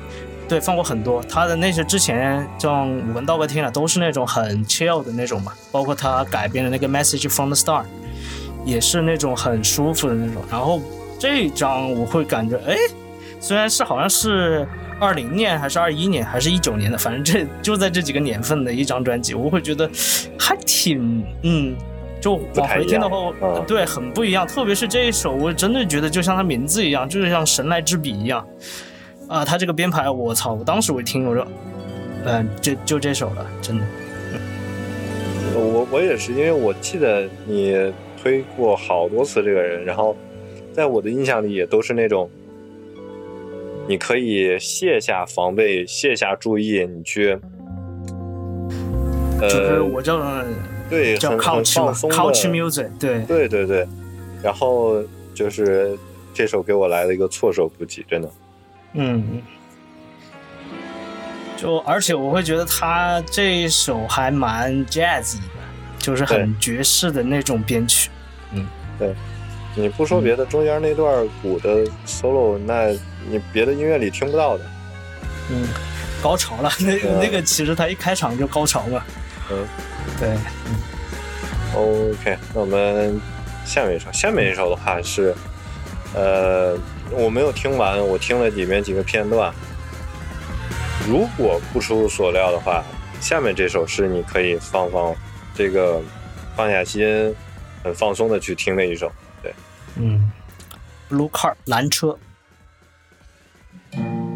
[SPEAKER 3] 对，放过很多。他的那些之前像我跟道哥听了，都是那种很 chill 的那种嘛，包括他改编的那个 Message from the Star，也是那种很舒服的那种。然后这一张我会感觉，哎，虽然是好像是二零年还是二一年还是一九年的，反正这就在这几个年份的一张专辑，我会觉得还挺嗯。就往回听的话，对，很不一样。特别是这一首，我真的觉得就像它名字一样，就是像神来之笔一样。啊，他这个编排，我操！我当时我一听，我说，嗯、就就这首了，真的。
[SPEAKER 2] 我我也是，因为我记得你推过好多次这个人，然后在我的印象里也都是那种，你可以卸下防备，卸下注意，你去，
[SPEAKER 3] 就是
[SPEAKER 2] 呃，
[SPEAKER 3] 我这种
[SPEAKER 2] 对，
[SPEAKER 3] 叫
[SPEAKER 2] 很很
[SPEAKER 3] couch 嘛
[SPEAKER 2] 放松
[SPEAKER 3] ，couch music，对，
[SPEAKER 2] 对对对，然后就是这首给我来了一个措手不及，真的。
[SPEAKER 3] 嗯，就而且我会觉得他这一首还蛮 jazzy 的，就是很爵士的那种编曲。
[SPEAKER 2] 嗯，对你不说别的，中间那段鼓的 solo，那你别的音乐里听不到的。
[SPEAKER 3] 嗯，高潮了，那那个其实他一开场就高潮嘛。
[SPEAKER 2] 嗯
[SPEAKER 3] 对
[SPEAKER 2] ，，OK，那我们下面一首，下面一首的话是，呃，我没有听完，我听了里面几个片段。如果不出所料的话，下面这首是你可以放放这个放下心，很放松的去听的一首。对，
[SPEAKER 3] 嗯，Blue Car 蓝车。
[SPEAKER 6] New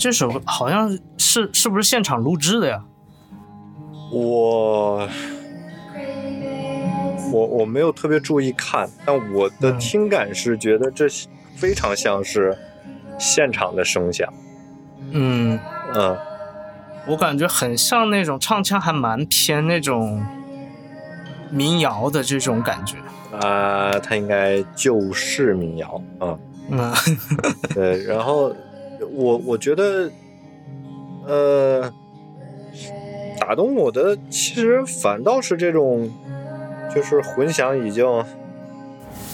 [SPEAKER 3] 这首好像是是不是现场录制的呀？
[SPEAKER 2] 我我我没有特别注意看，但我的
[SPEAKER 3] 嗯
[SPEAKER 2] 听感是觉得这非常像是现场的声响。
[SPEAKER 3] 嗯，
[SPEAKER 2] 嗯，
[SPEAKER 3] 我感觉很像那种唱腔，还蛮偏那种民谣的这种感觉。
[SPEAKER 2] 啊、它应该就是民谣，嗯，
[SPEAKER 3] 嗯
[SPEAKER 2] 对。然后我我觉得，呃，打动我的其实反倒是这种，就是混响已经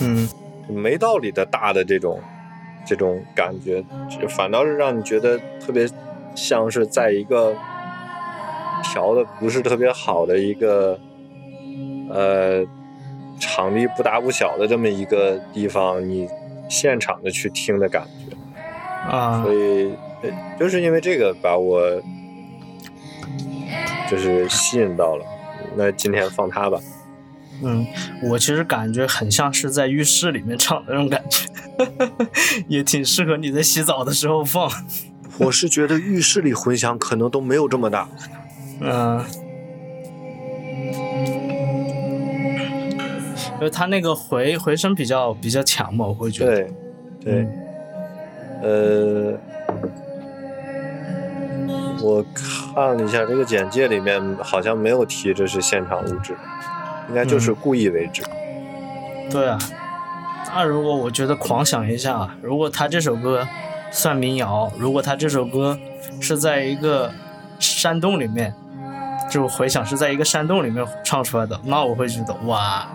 [SPEAKER 3] 嗯。
[SPEAKER 2] 没道理的大的这种这种感觉，这反倒是让你觉得特别像是在一个调的不是特别好的一个呃场地不大不小的这么一个地方，你现场的去听的感觉，
[SPEAKER 3] 啊
[SPEAKER 2] 所以呃就是因为这个把我就是吸引到了。那今天放它吧，
[SPEAKER 3] 嗯，我其实感觉很像是在浴室里面唱的那种感觉，也挺适合你在洗澡的时候放。
[SPEAKER 2] 我是觉得浴室里混响可能都没有这么大。
[SPEAKER 3] 嗯，因为它那个回回声比较比较强嘛，我会觉得。
[SPEAKER 2] 对，对，呃，我看了一下这个简介里面好像没有提这是现场录制，应该就是
[SPEAKER 3] 嗯
[SPEAKER 2] 故意为之。
[SPEAKER 3] 对啊，那如果我觉得狂想一下，如果他这首歌算民谣，如果他这首歌是在一个山洞里面，就回想是在一个山洞里面唱出来的，那我会觉得哇，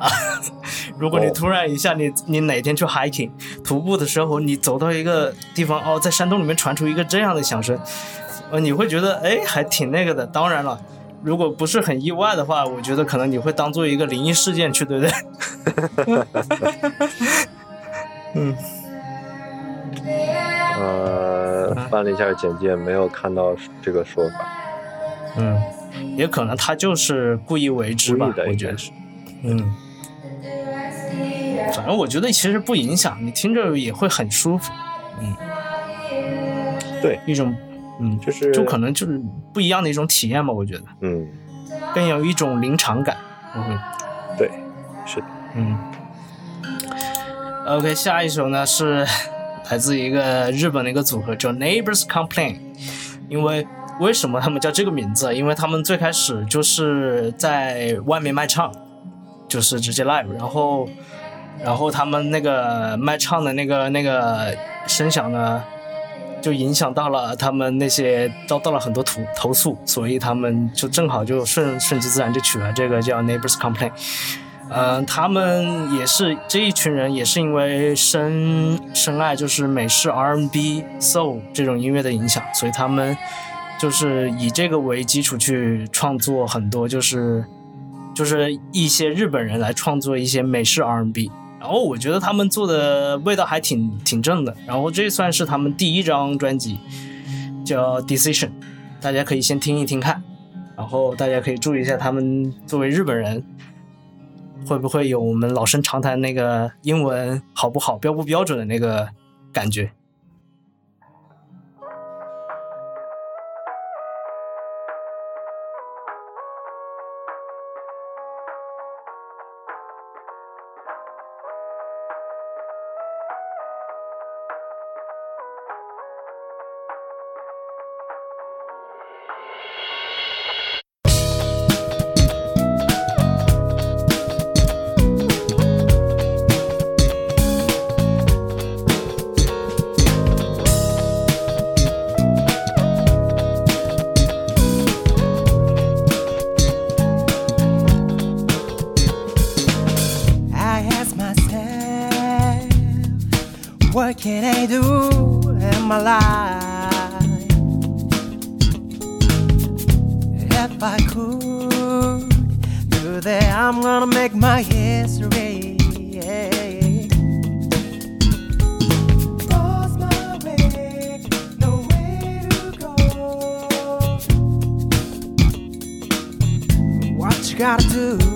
[SPEAKER 3] 如果你
[SPEAKER 2] 哦
[SPEAKER 3] 突然一下你你哪天去 hiking 徒步的时候，你走到一个地方哦，在山洞里面传出一个这样的响声，呃，你会觉得哎还挺那个的。当然了。如果不是很意外的话，我觉得可能你会当做一个灵异事件去，对不对？嗯，
[SPEAKER 2] 呃，翻了一下简介，没有看到这个说法，
[SPEAKER 3] 嗯，也可能他就是故意为之吧我觉得
[SPEAKER 2] 是。
[SPEAKER 3] 嗯，反正我觉得其实不影响，你听着也会很舒服，嗯。
[SPEAKER 2] 对，
[SPEAKER 3] 一种嗯，
[SPEAKER 2] 就是
[SPEAKER 3] 就可能就是不一样的一种体验吧，我觉得
[SPEAKER 2] 嗯，
[SPEAKER 3] 更有一种临场感，我会
[SPEAKER 2] 对，是的，
[SPEAKER 3] 嗯。OK，下一首呢是 来自一个日本的一个组合叫 Neighbors Complain，因为为什么他们叫这个名字？因为他们最开始就是在外面卖唱，就是直接 live，然后然后他们那个卖唱的那个那个声响呢，就影响到了他们那些遭到了很多投投诉，所以他们就正好就顺顺其自然就取了这个叫 Neighbors Complain。嗯、他们也是这一群人，也是因为深深爱就是美式 R&B、Soul 这种音乐的影响，所以他们就是以这个为基础去创作很多，就是就是一些日本人来创作一些美式 R&B，然后我觉得他们做的味道还挺挺正的。然后这算是他们第一张专辑，叫《Decision》，大家可以先听一听看。然后大家可以注意一下，他们作为日本人，会不会有我们老生常谈那个英文好不好、标不标准的那个感觉。
[SPEAKER 7] If I could do that, I'm gonna make my history. You gotta do?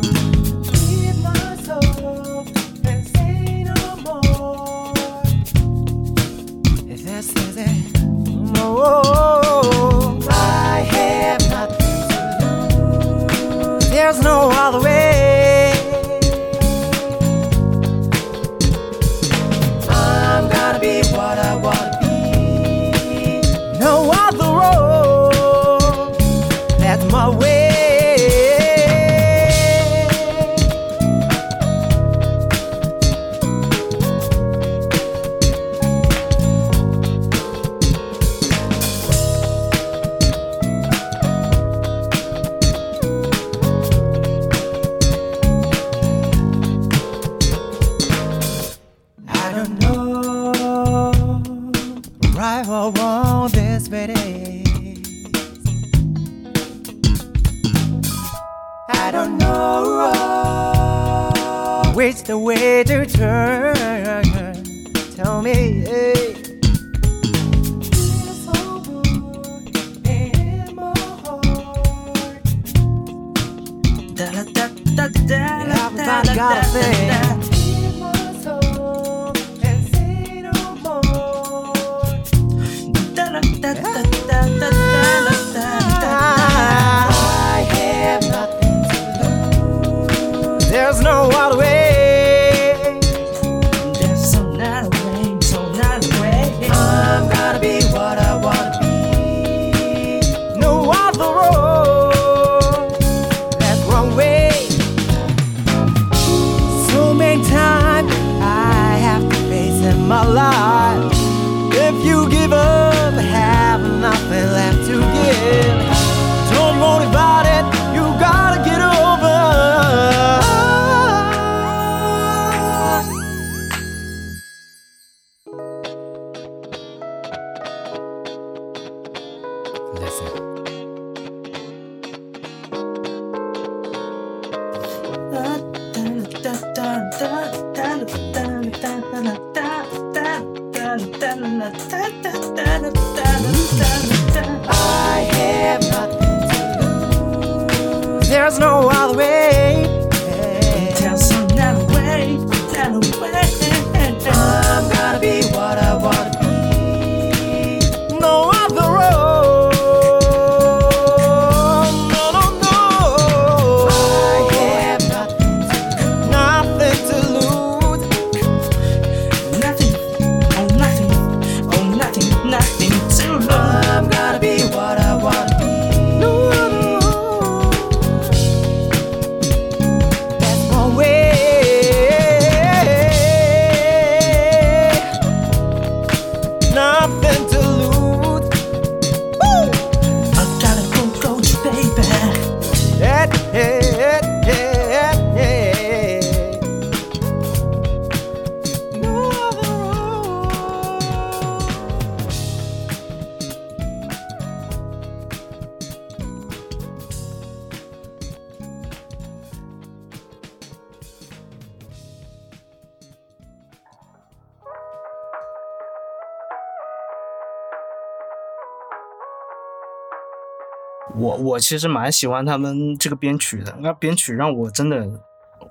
[SPEAKER 3] 其实蛮喜欢他们这个编曲的，那编曲让我真的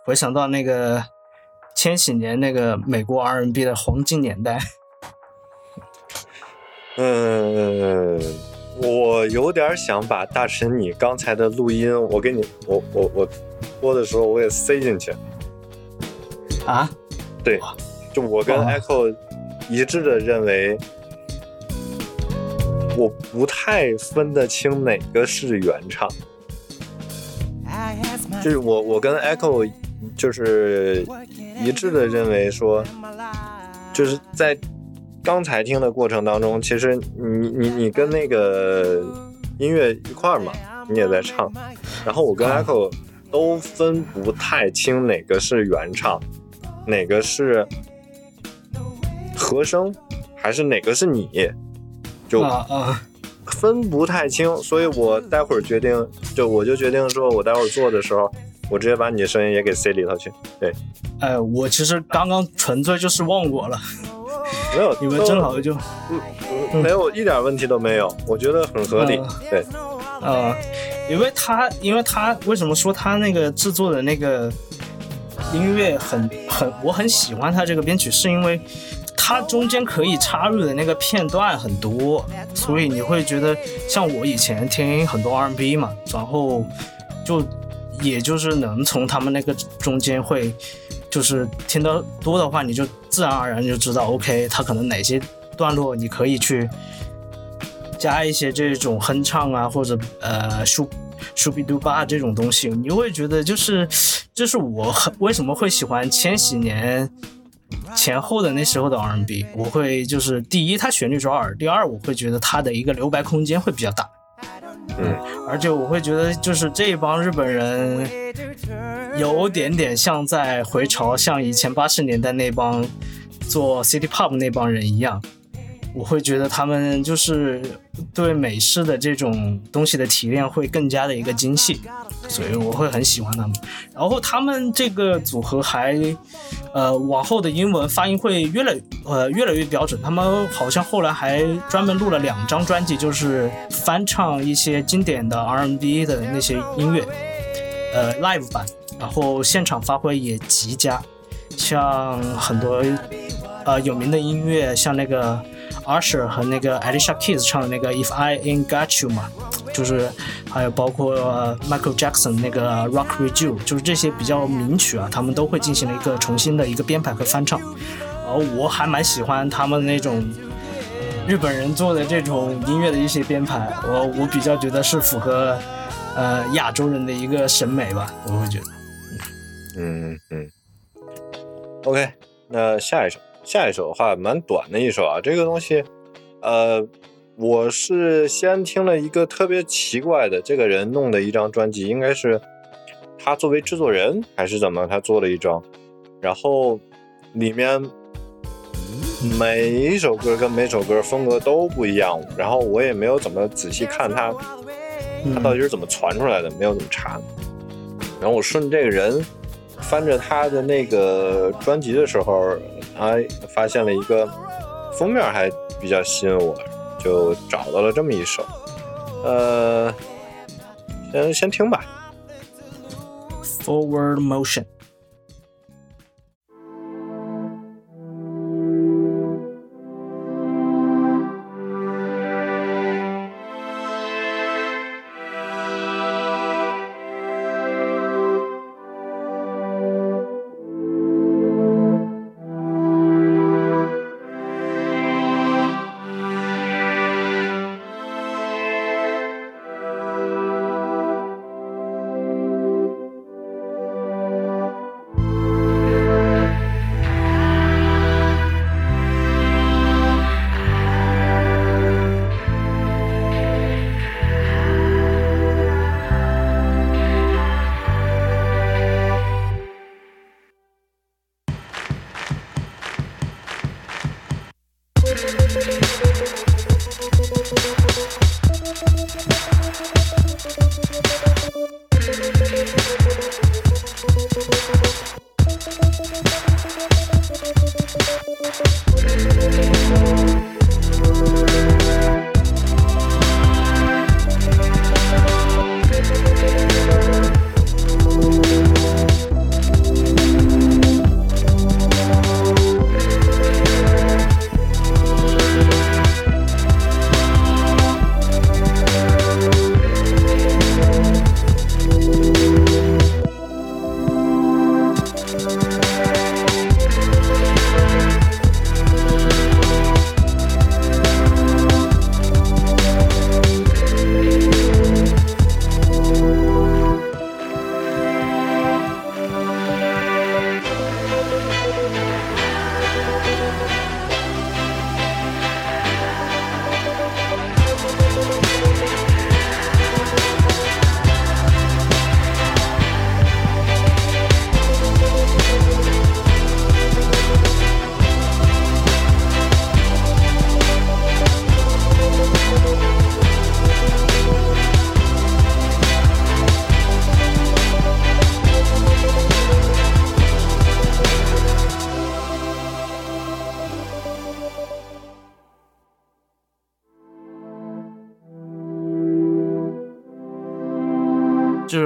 [SPEAKER 3] 回想到那个千禧年那个美国 R&B 的黄金年代。
[SPEAKER 2] 嗯，我有点想把大神你刚才的录音，我给你，我我我播的时候我给塞进去。
[SPEAKER 3] 啊？
[SPEAKER 2] 对，就我跟
[SPEAKER 3] 哦
[SPEAKER 2] Echo 一致的认为，我不太分得清哪个是原唱。就是我我跟 Echo 就是一致的认为说，就是在刚才听的过程当中，其实你你你跟那个音乐一块儿嘛，你也在唱，然后我跟 Echo 都分不太清哪个是原唱，哪个是和声，还是哪个是你，就
[SPEAKER 3] 啊啊！
[SPEAKER 2] 分不太清，所以我待会儿决定，就我就决定说，我待会儿做的时候，我直接把你的声音也给塞里头去。对，
[SPEAKER 3] 哎，我其实刚刚纯粹就是忘我了，
[SPEAKER 2] 没有，
[SPEAKER 3] 你们正好就
[SPEAKER 2] 嗯没有一点问题都没有，我觉得很合理。
[SPEAKER 3] 嗯
[SPEAKER 2] 对，
[SPEAKER 3] 呃，因为他，因为他为什么说他那个制作的那个音乐很很，我很喜欢他这个编曲，是因为它中间可以插入的那个片段很多，所以你会觉得像我以前听很多 R&B 嘛，然后就也就是能从他们那个中间会。就是听得多的话，你就自然而然就知道，OK，它可能哪些段落你可以去加一些这种哼唱啊，或者呃 shu shuby do ba 这种东西，你会觉得就是，这是我很为什么会喜欢千禧年前后的那时候的 R&B，我会就是第一它旋律抓耳，第二我会觉得它的一个留白空间会比较大，
[SPEAKER 2] 嗯，
[SPEAKER 3] 而且我会觉得就是这帮日本人有点点像在回潮，像以前八十年代那帮做 City Pop 那帮人一样。我会觉得他们就是对美式的这种东西的提炼会更加的一个精细，所以我会很喜欢他们。然后他们这个组合还，呃，往后的英文发音会越来呃越来越标准。他们好像后来还专门录了两张专辑，就是翻唱一些经典的 R&B 的那些音乐，呃，live 版，然后现场发挥也极佳，像很多呃有名的音乐，像那个。Usher 和那个 Alicia Keys 唱的那个 If I Ain't Got You 嘛，就是还有包括 Michael Jackson 那个 Rock With You，就是这些比较名曲啊，他们都会进行了一个重新的一个编排和翻唱。然后我还蛮喜欢他们那种日本人做的这种音乐的一些编排，我我比较觉得是符合呃亚洲人的一个审美吧，我会觉得。
[SPEAKER 2] 嗯嗯。OK，那下一首。下一首的话蛮短的一首啊，这个东西，呃，我是先听了一个特别奇怪的这个人弄的一张专辑，应该是他作为制作人还是怎么，他做了一张，然后里面每一首歌跟每首歌风格都不一样，然后我也没有怎么仔细看他他到底是怎么传出来的，没有怎么查，然后我顺这个人翻着他的那个专辑的时候。哎，发现了一个封面还比较吸引我，就找到了这么一首。呃，先先听吧。
[SPEAKER 3] Forward motion。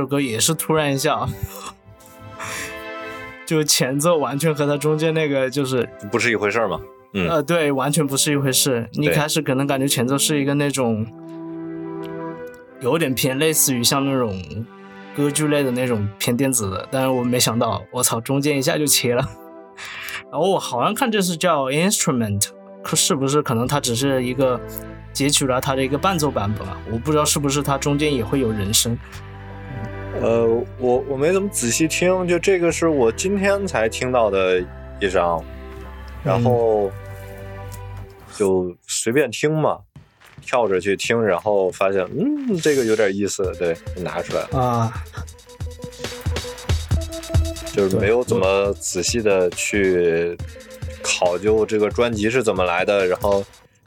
[SPEAKER 3] 歌也是突然一下，就前奏完全和它中间那个就是
[SPEAKER 2] 不是一回事儿嘛。嗯
[SPEAKER 3] 呃，对，完全不是一回事。你一开始可能感觉前奏是一个那种，有点偏类似于像那种歌剧类的那种偏电子的，但是我没想到，我操，中间一下就切了。然后我好像看这是叫 instrument，可是不是可能它只是一个截取了它的一个伴奏版本啊？我不知道是不是它中间也会有人声。
[SPEAKER 2] 呃，我我没怎么仔细听，就这个是我今天才听到的一张，然后就随便听嘛，跳着去听，然后发现嗯，这个有点意思，对，就拿出来了，
[SPEAKER 3] 啊，
[SPEAKER 2] 就是没有怎么仔细的去考究这个专辑是怎么来的，然后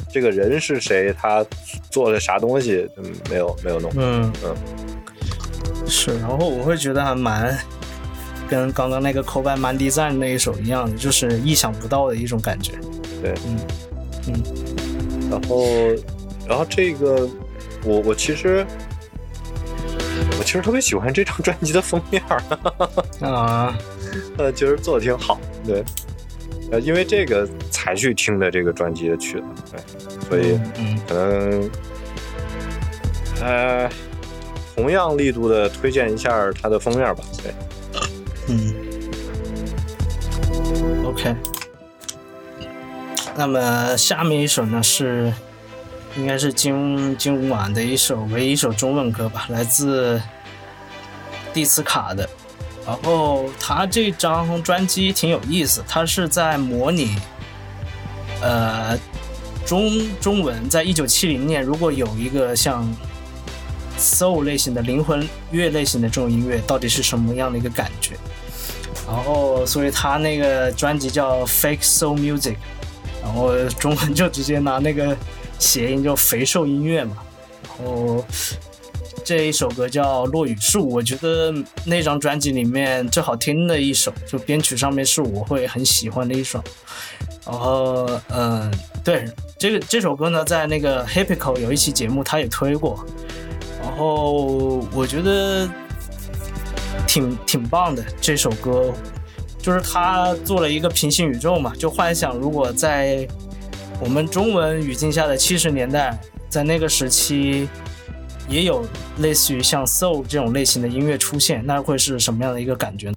[SPEAKER 2] 这个人是谁，他做了啥东西，嗯，没有没有弄，
[SPEAKER 3] 嗯。
[SPEAKER 2] 嗯
[SPEAKER 3] 是，然后我会觉得还蛮跟刚刚那个《扣拜蛮迪赞》那一首一样的，就是意想不到的一种感觉。
[SPEAKER 2] 对，
[SPEAKER 3] 嗯嗯。
[SPEAKER 2] 然后，然后这个，我我其实，我其实特别喜欢这张专辑的封面儿，
[SPEAKER 3] 啊，
[SPEAKER 2] 呃，其实做的挺好，对，呃，因为这个才去听的这个专辑的曲子，对，所以
[SPEAKER 3] 嗯。
[SPEAKER 2] 可能，呃，同样力度的推荐一下它的封面吧，对，
[SPEAKER 3] 嗯，OK。那么下面一首呢是，应该是今今晚的一首唯一一首中文歌吧，来自蒂斯卡的。然后他这张专辑挺有意思，他是在模拟，呃，中中文在一九七零年，如果有一个像 soul 类型的灵魂乐类型的这种音乐，到底是什么样的一个感觉？然后，所以他那个专辑叫 Fake Soul Music，然后中文就直接拿那个谐音就肥瘦音乐嘛。然后这一首歌叫《落雨树》，我觉得那张专辑里面最好听的一首，就编曲上面是我会很喜欢的一首。然后，嗯、对，这个这首歌呢，在那个 Happyco 有一期节目他也推过，然后我觉得挺挺棒的这首歌，就是他做了一个平行宇宙嘛，就幻想如果在我们中文语境下的七十年代，在那个时期也有类似于像 soul 这种类型的音乐出现，那会是什么样的一个感觉呢？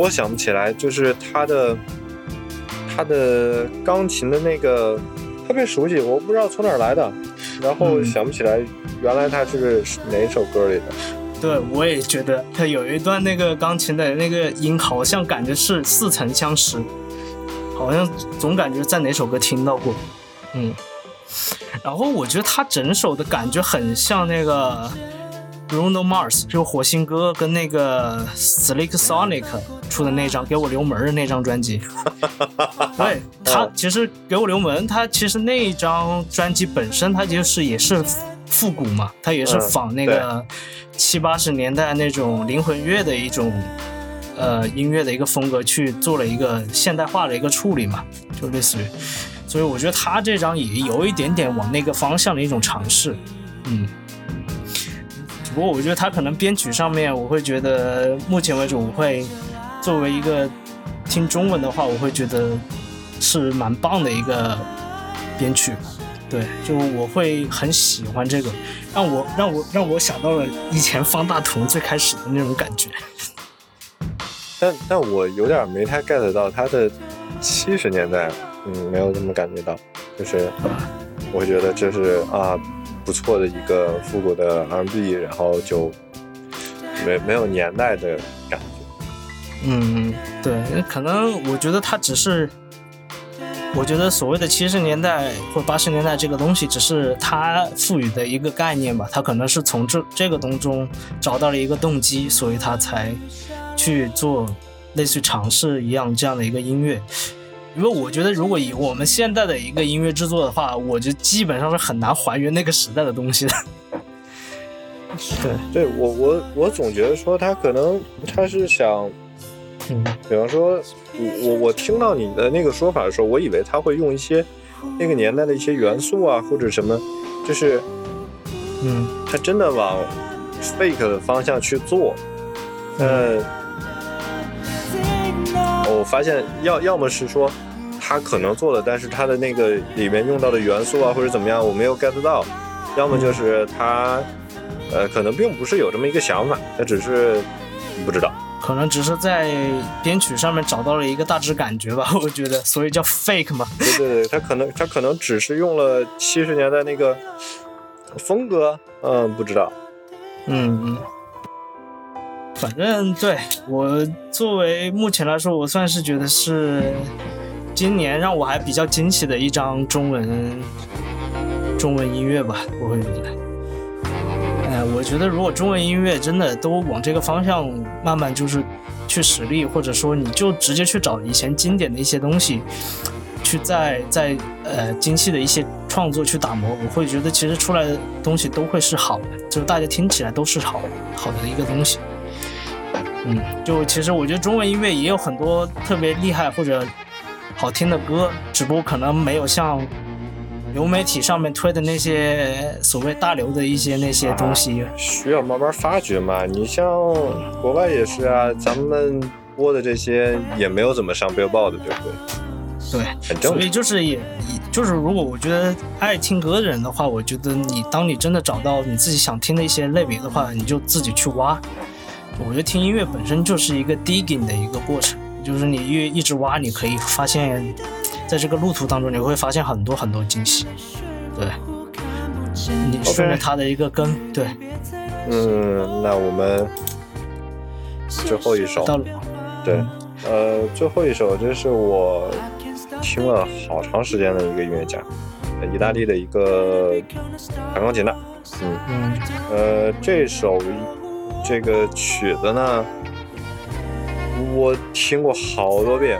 [SPEAKER 7] 我
[SPEAKER 2] 想不起来，就是他的他的钢琴的那个特别熟悉，我不知道从哪儿来的，然后
[SPEAKER 3] 嗯
[SPEAKER 2] 想不起来原来他是哪首歌里的。
[SPEAKER 3] 对，我也觉得他有一段那个钢琴的那个音，好像感觉是似曾相识，好像总感觉在哪首歌听到过。嗯，然后我觉得他整首的感觉很像那个 Bruno Mars，就是火星哥跟那个 Slick Sonic 出的那张《给我留门》的那张专辑。对他其实《给我留门》，他其实那一张专辑本身，它就是也是复古嘛，它也是
[SPEAKER 2] 嗯
[SPEAKER 3] 仿那个七八十年代那种灵魂乐的一种呃音乐的一个风格去做了一个现代化的一个处理嘛，就类似于，所以我觉得他这张也有一点点往那个方向的一种尝试，嗯。不过我觉得他可能编曲上面，我会觉得目前为止，我会作为一个听中文的话，我会觉得是蛮棒的一个编曲。对，就我会很喜欢这个，让我让我让我想到了以前方大同最开始的那种感觉。
[SPEAKER 2] 但但我有点没太 get 到他的七十年代，嗯，没有这么感觉到，就是我觉得这是啊不错的一个复古的 R&B，然后就没没有年代的感觉。
[SPEAKER 3] 嗯，对，可能我觉得它只是，我觉得所谓的七十年代或八十年代这个东西，只是它赋予的一个概念吧。它可能是从这这个当中找到了一个动机，所以他才去做类似于尝试一样这样的一个音乐。因为我觉得，如果以我们现在的一个音乐制作的话，我就基本上是很难还原那个时代的东西的。对，
[SPEAKER 2] 对我我我总觉得说他可能他是想，
[SPEAKER 3] 嗯。
[SPEAKER 2] 比方说我我我听到你的那个说法的时候，我以为他会用一些那个年代的一些元素啊或者什么，就是
[SPEAKER 3] 嗯。
[SPEAKER 2] 他真的往 fake 的方向去做，呃，我发现要要么是说他可能做了，但是他的那个里面用到的元素啊或者怎么样我没有 get 到，要么就是他呃可能并不是有这么一个想法，他只是不知道。
[SPEAKER 3] 可能只是在编曲上面找到了一个大致感觉吧，我觉得，所以叫 fake 嘛。
[SPEAKER 2] 对对对，他可能他可能只是用了七十年代那个风格，嗯，不知道。
[SPEAKER 3] 嗯嗯。反正对我作为目前来说，我算是觉得是今年让我还比较惊喜的一张中文中文音乐吧，我会觉得。哎，我觉得如果中文音乐真的都往这个方向慢慢就是去实力，或者说你就直接去找以前经典的一些东西，去在在呃精细的一些创作去打磨，我会觉得其实出来的东西都会是好的，就是大家听起来都是好好的一个东西。嗯，就其实我觉得中文音乐也有很多特别厉害或者好听的歌，只不过可能没有像流媒体上面推的那些所谓大流的一些那些东西。
[SPEAKER 2] 需要慢慢发掘嘛。你像国外也是啊，咱们播的这些也没有怎么上 Billboard，对不对？
[SPEAKER 3] 对，
[SPEAKER 2] 很正。
[SPEAKER 3] 所以就是也也就是如果我觉得爱听歌的人的话，我觉得你当你真的找到你自己想听的一些类别的话，你就自己去挖。我觉得听音乐本身就是一个 digging 的一个过程，就是你越一直挖，你可以发现，在这个路途当中，你会发现很多很多惊喜。对，你顺着它的一个根，对，
[SPEAKER 2] 嗯，那我们最后一首，
[SPEAKER 3] 到了，
[SPEAKER 2] 对，呃，最后一首这是我听了好长时间的一个音乐家，呃意大利的一个弹钢琴的，嗯，
[SPEAKER 3] 嗯。
[SPEAKER 2] 呃，这首这个曲子呢，我听过好多遍，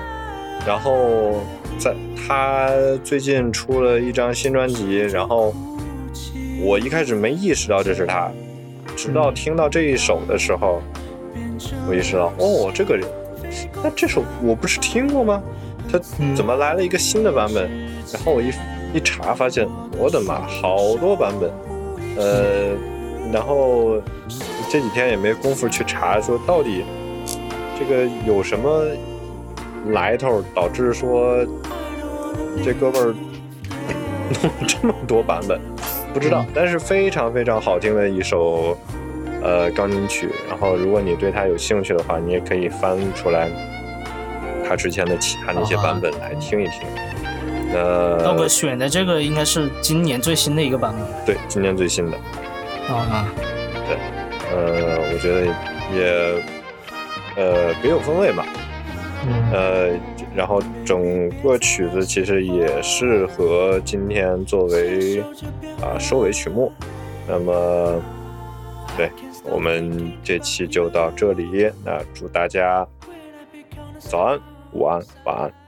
[SPEAKER 2] 然后在他最近出了一张新专辑，然后我一开始没意识到这是他，直到听到这一首的时候，我意识到，哦，这个人，那这首我不是听过吗？他
[SPEAKER 3] 嗯
[SPEAKER 2] 怎么来了一个新的版本？然后我一一查，发现我的妈，好多版本，呃，然后这几天也没工夫去查，说到底这个有什么来头，导致说这哥们儿 弄了这么多版本，不知道，但是非常非常好听的一首呃钢琴曲，然后如果你对它有兴趣的话，你也可以翻出来他之前的其他那些版本来听一听。
[SPEAKER 3] 呃，
[SPEAKER 2] 那我
[SPEAKER 3] 选的这个应该是今年最新的一个版本。
[SPEAKER 2] 对今年最新的，
[SPEAKER 3] 啊，
[SPEAKER 2] 呃，我觉得也呃别有风味吧。
[SPEAKER 3] 嗯
[SPEAKER 2] 呃，然后整个曲子其实也适合今天作为啊、收尾曲目。那么，对我们这期就到这里。那祝大家早安、午安、晚安。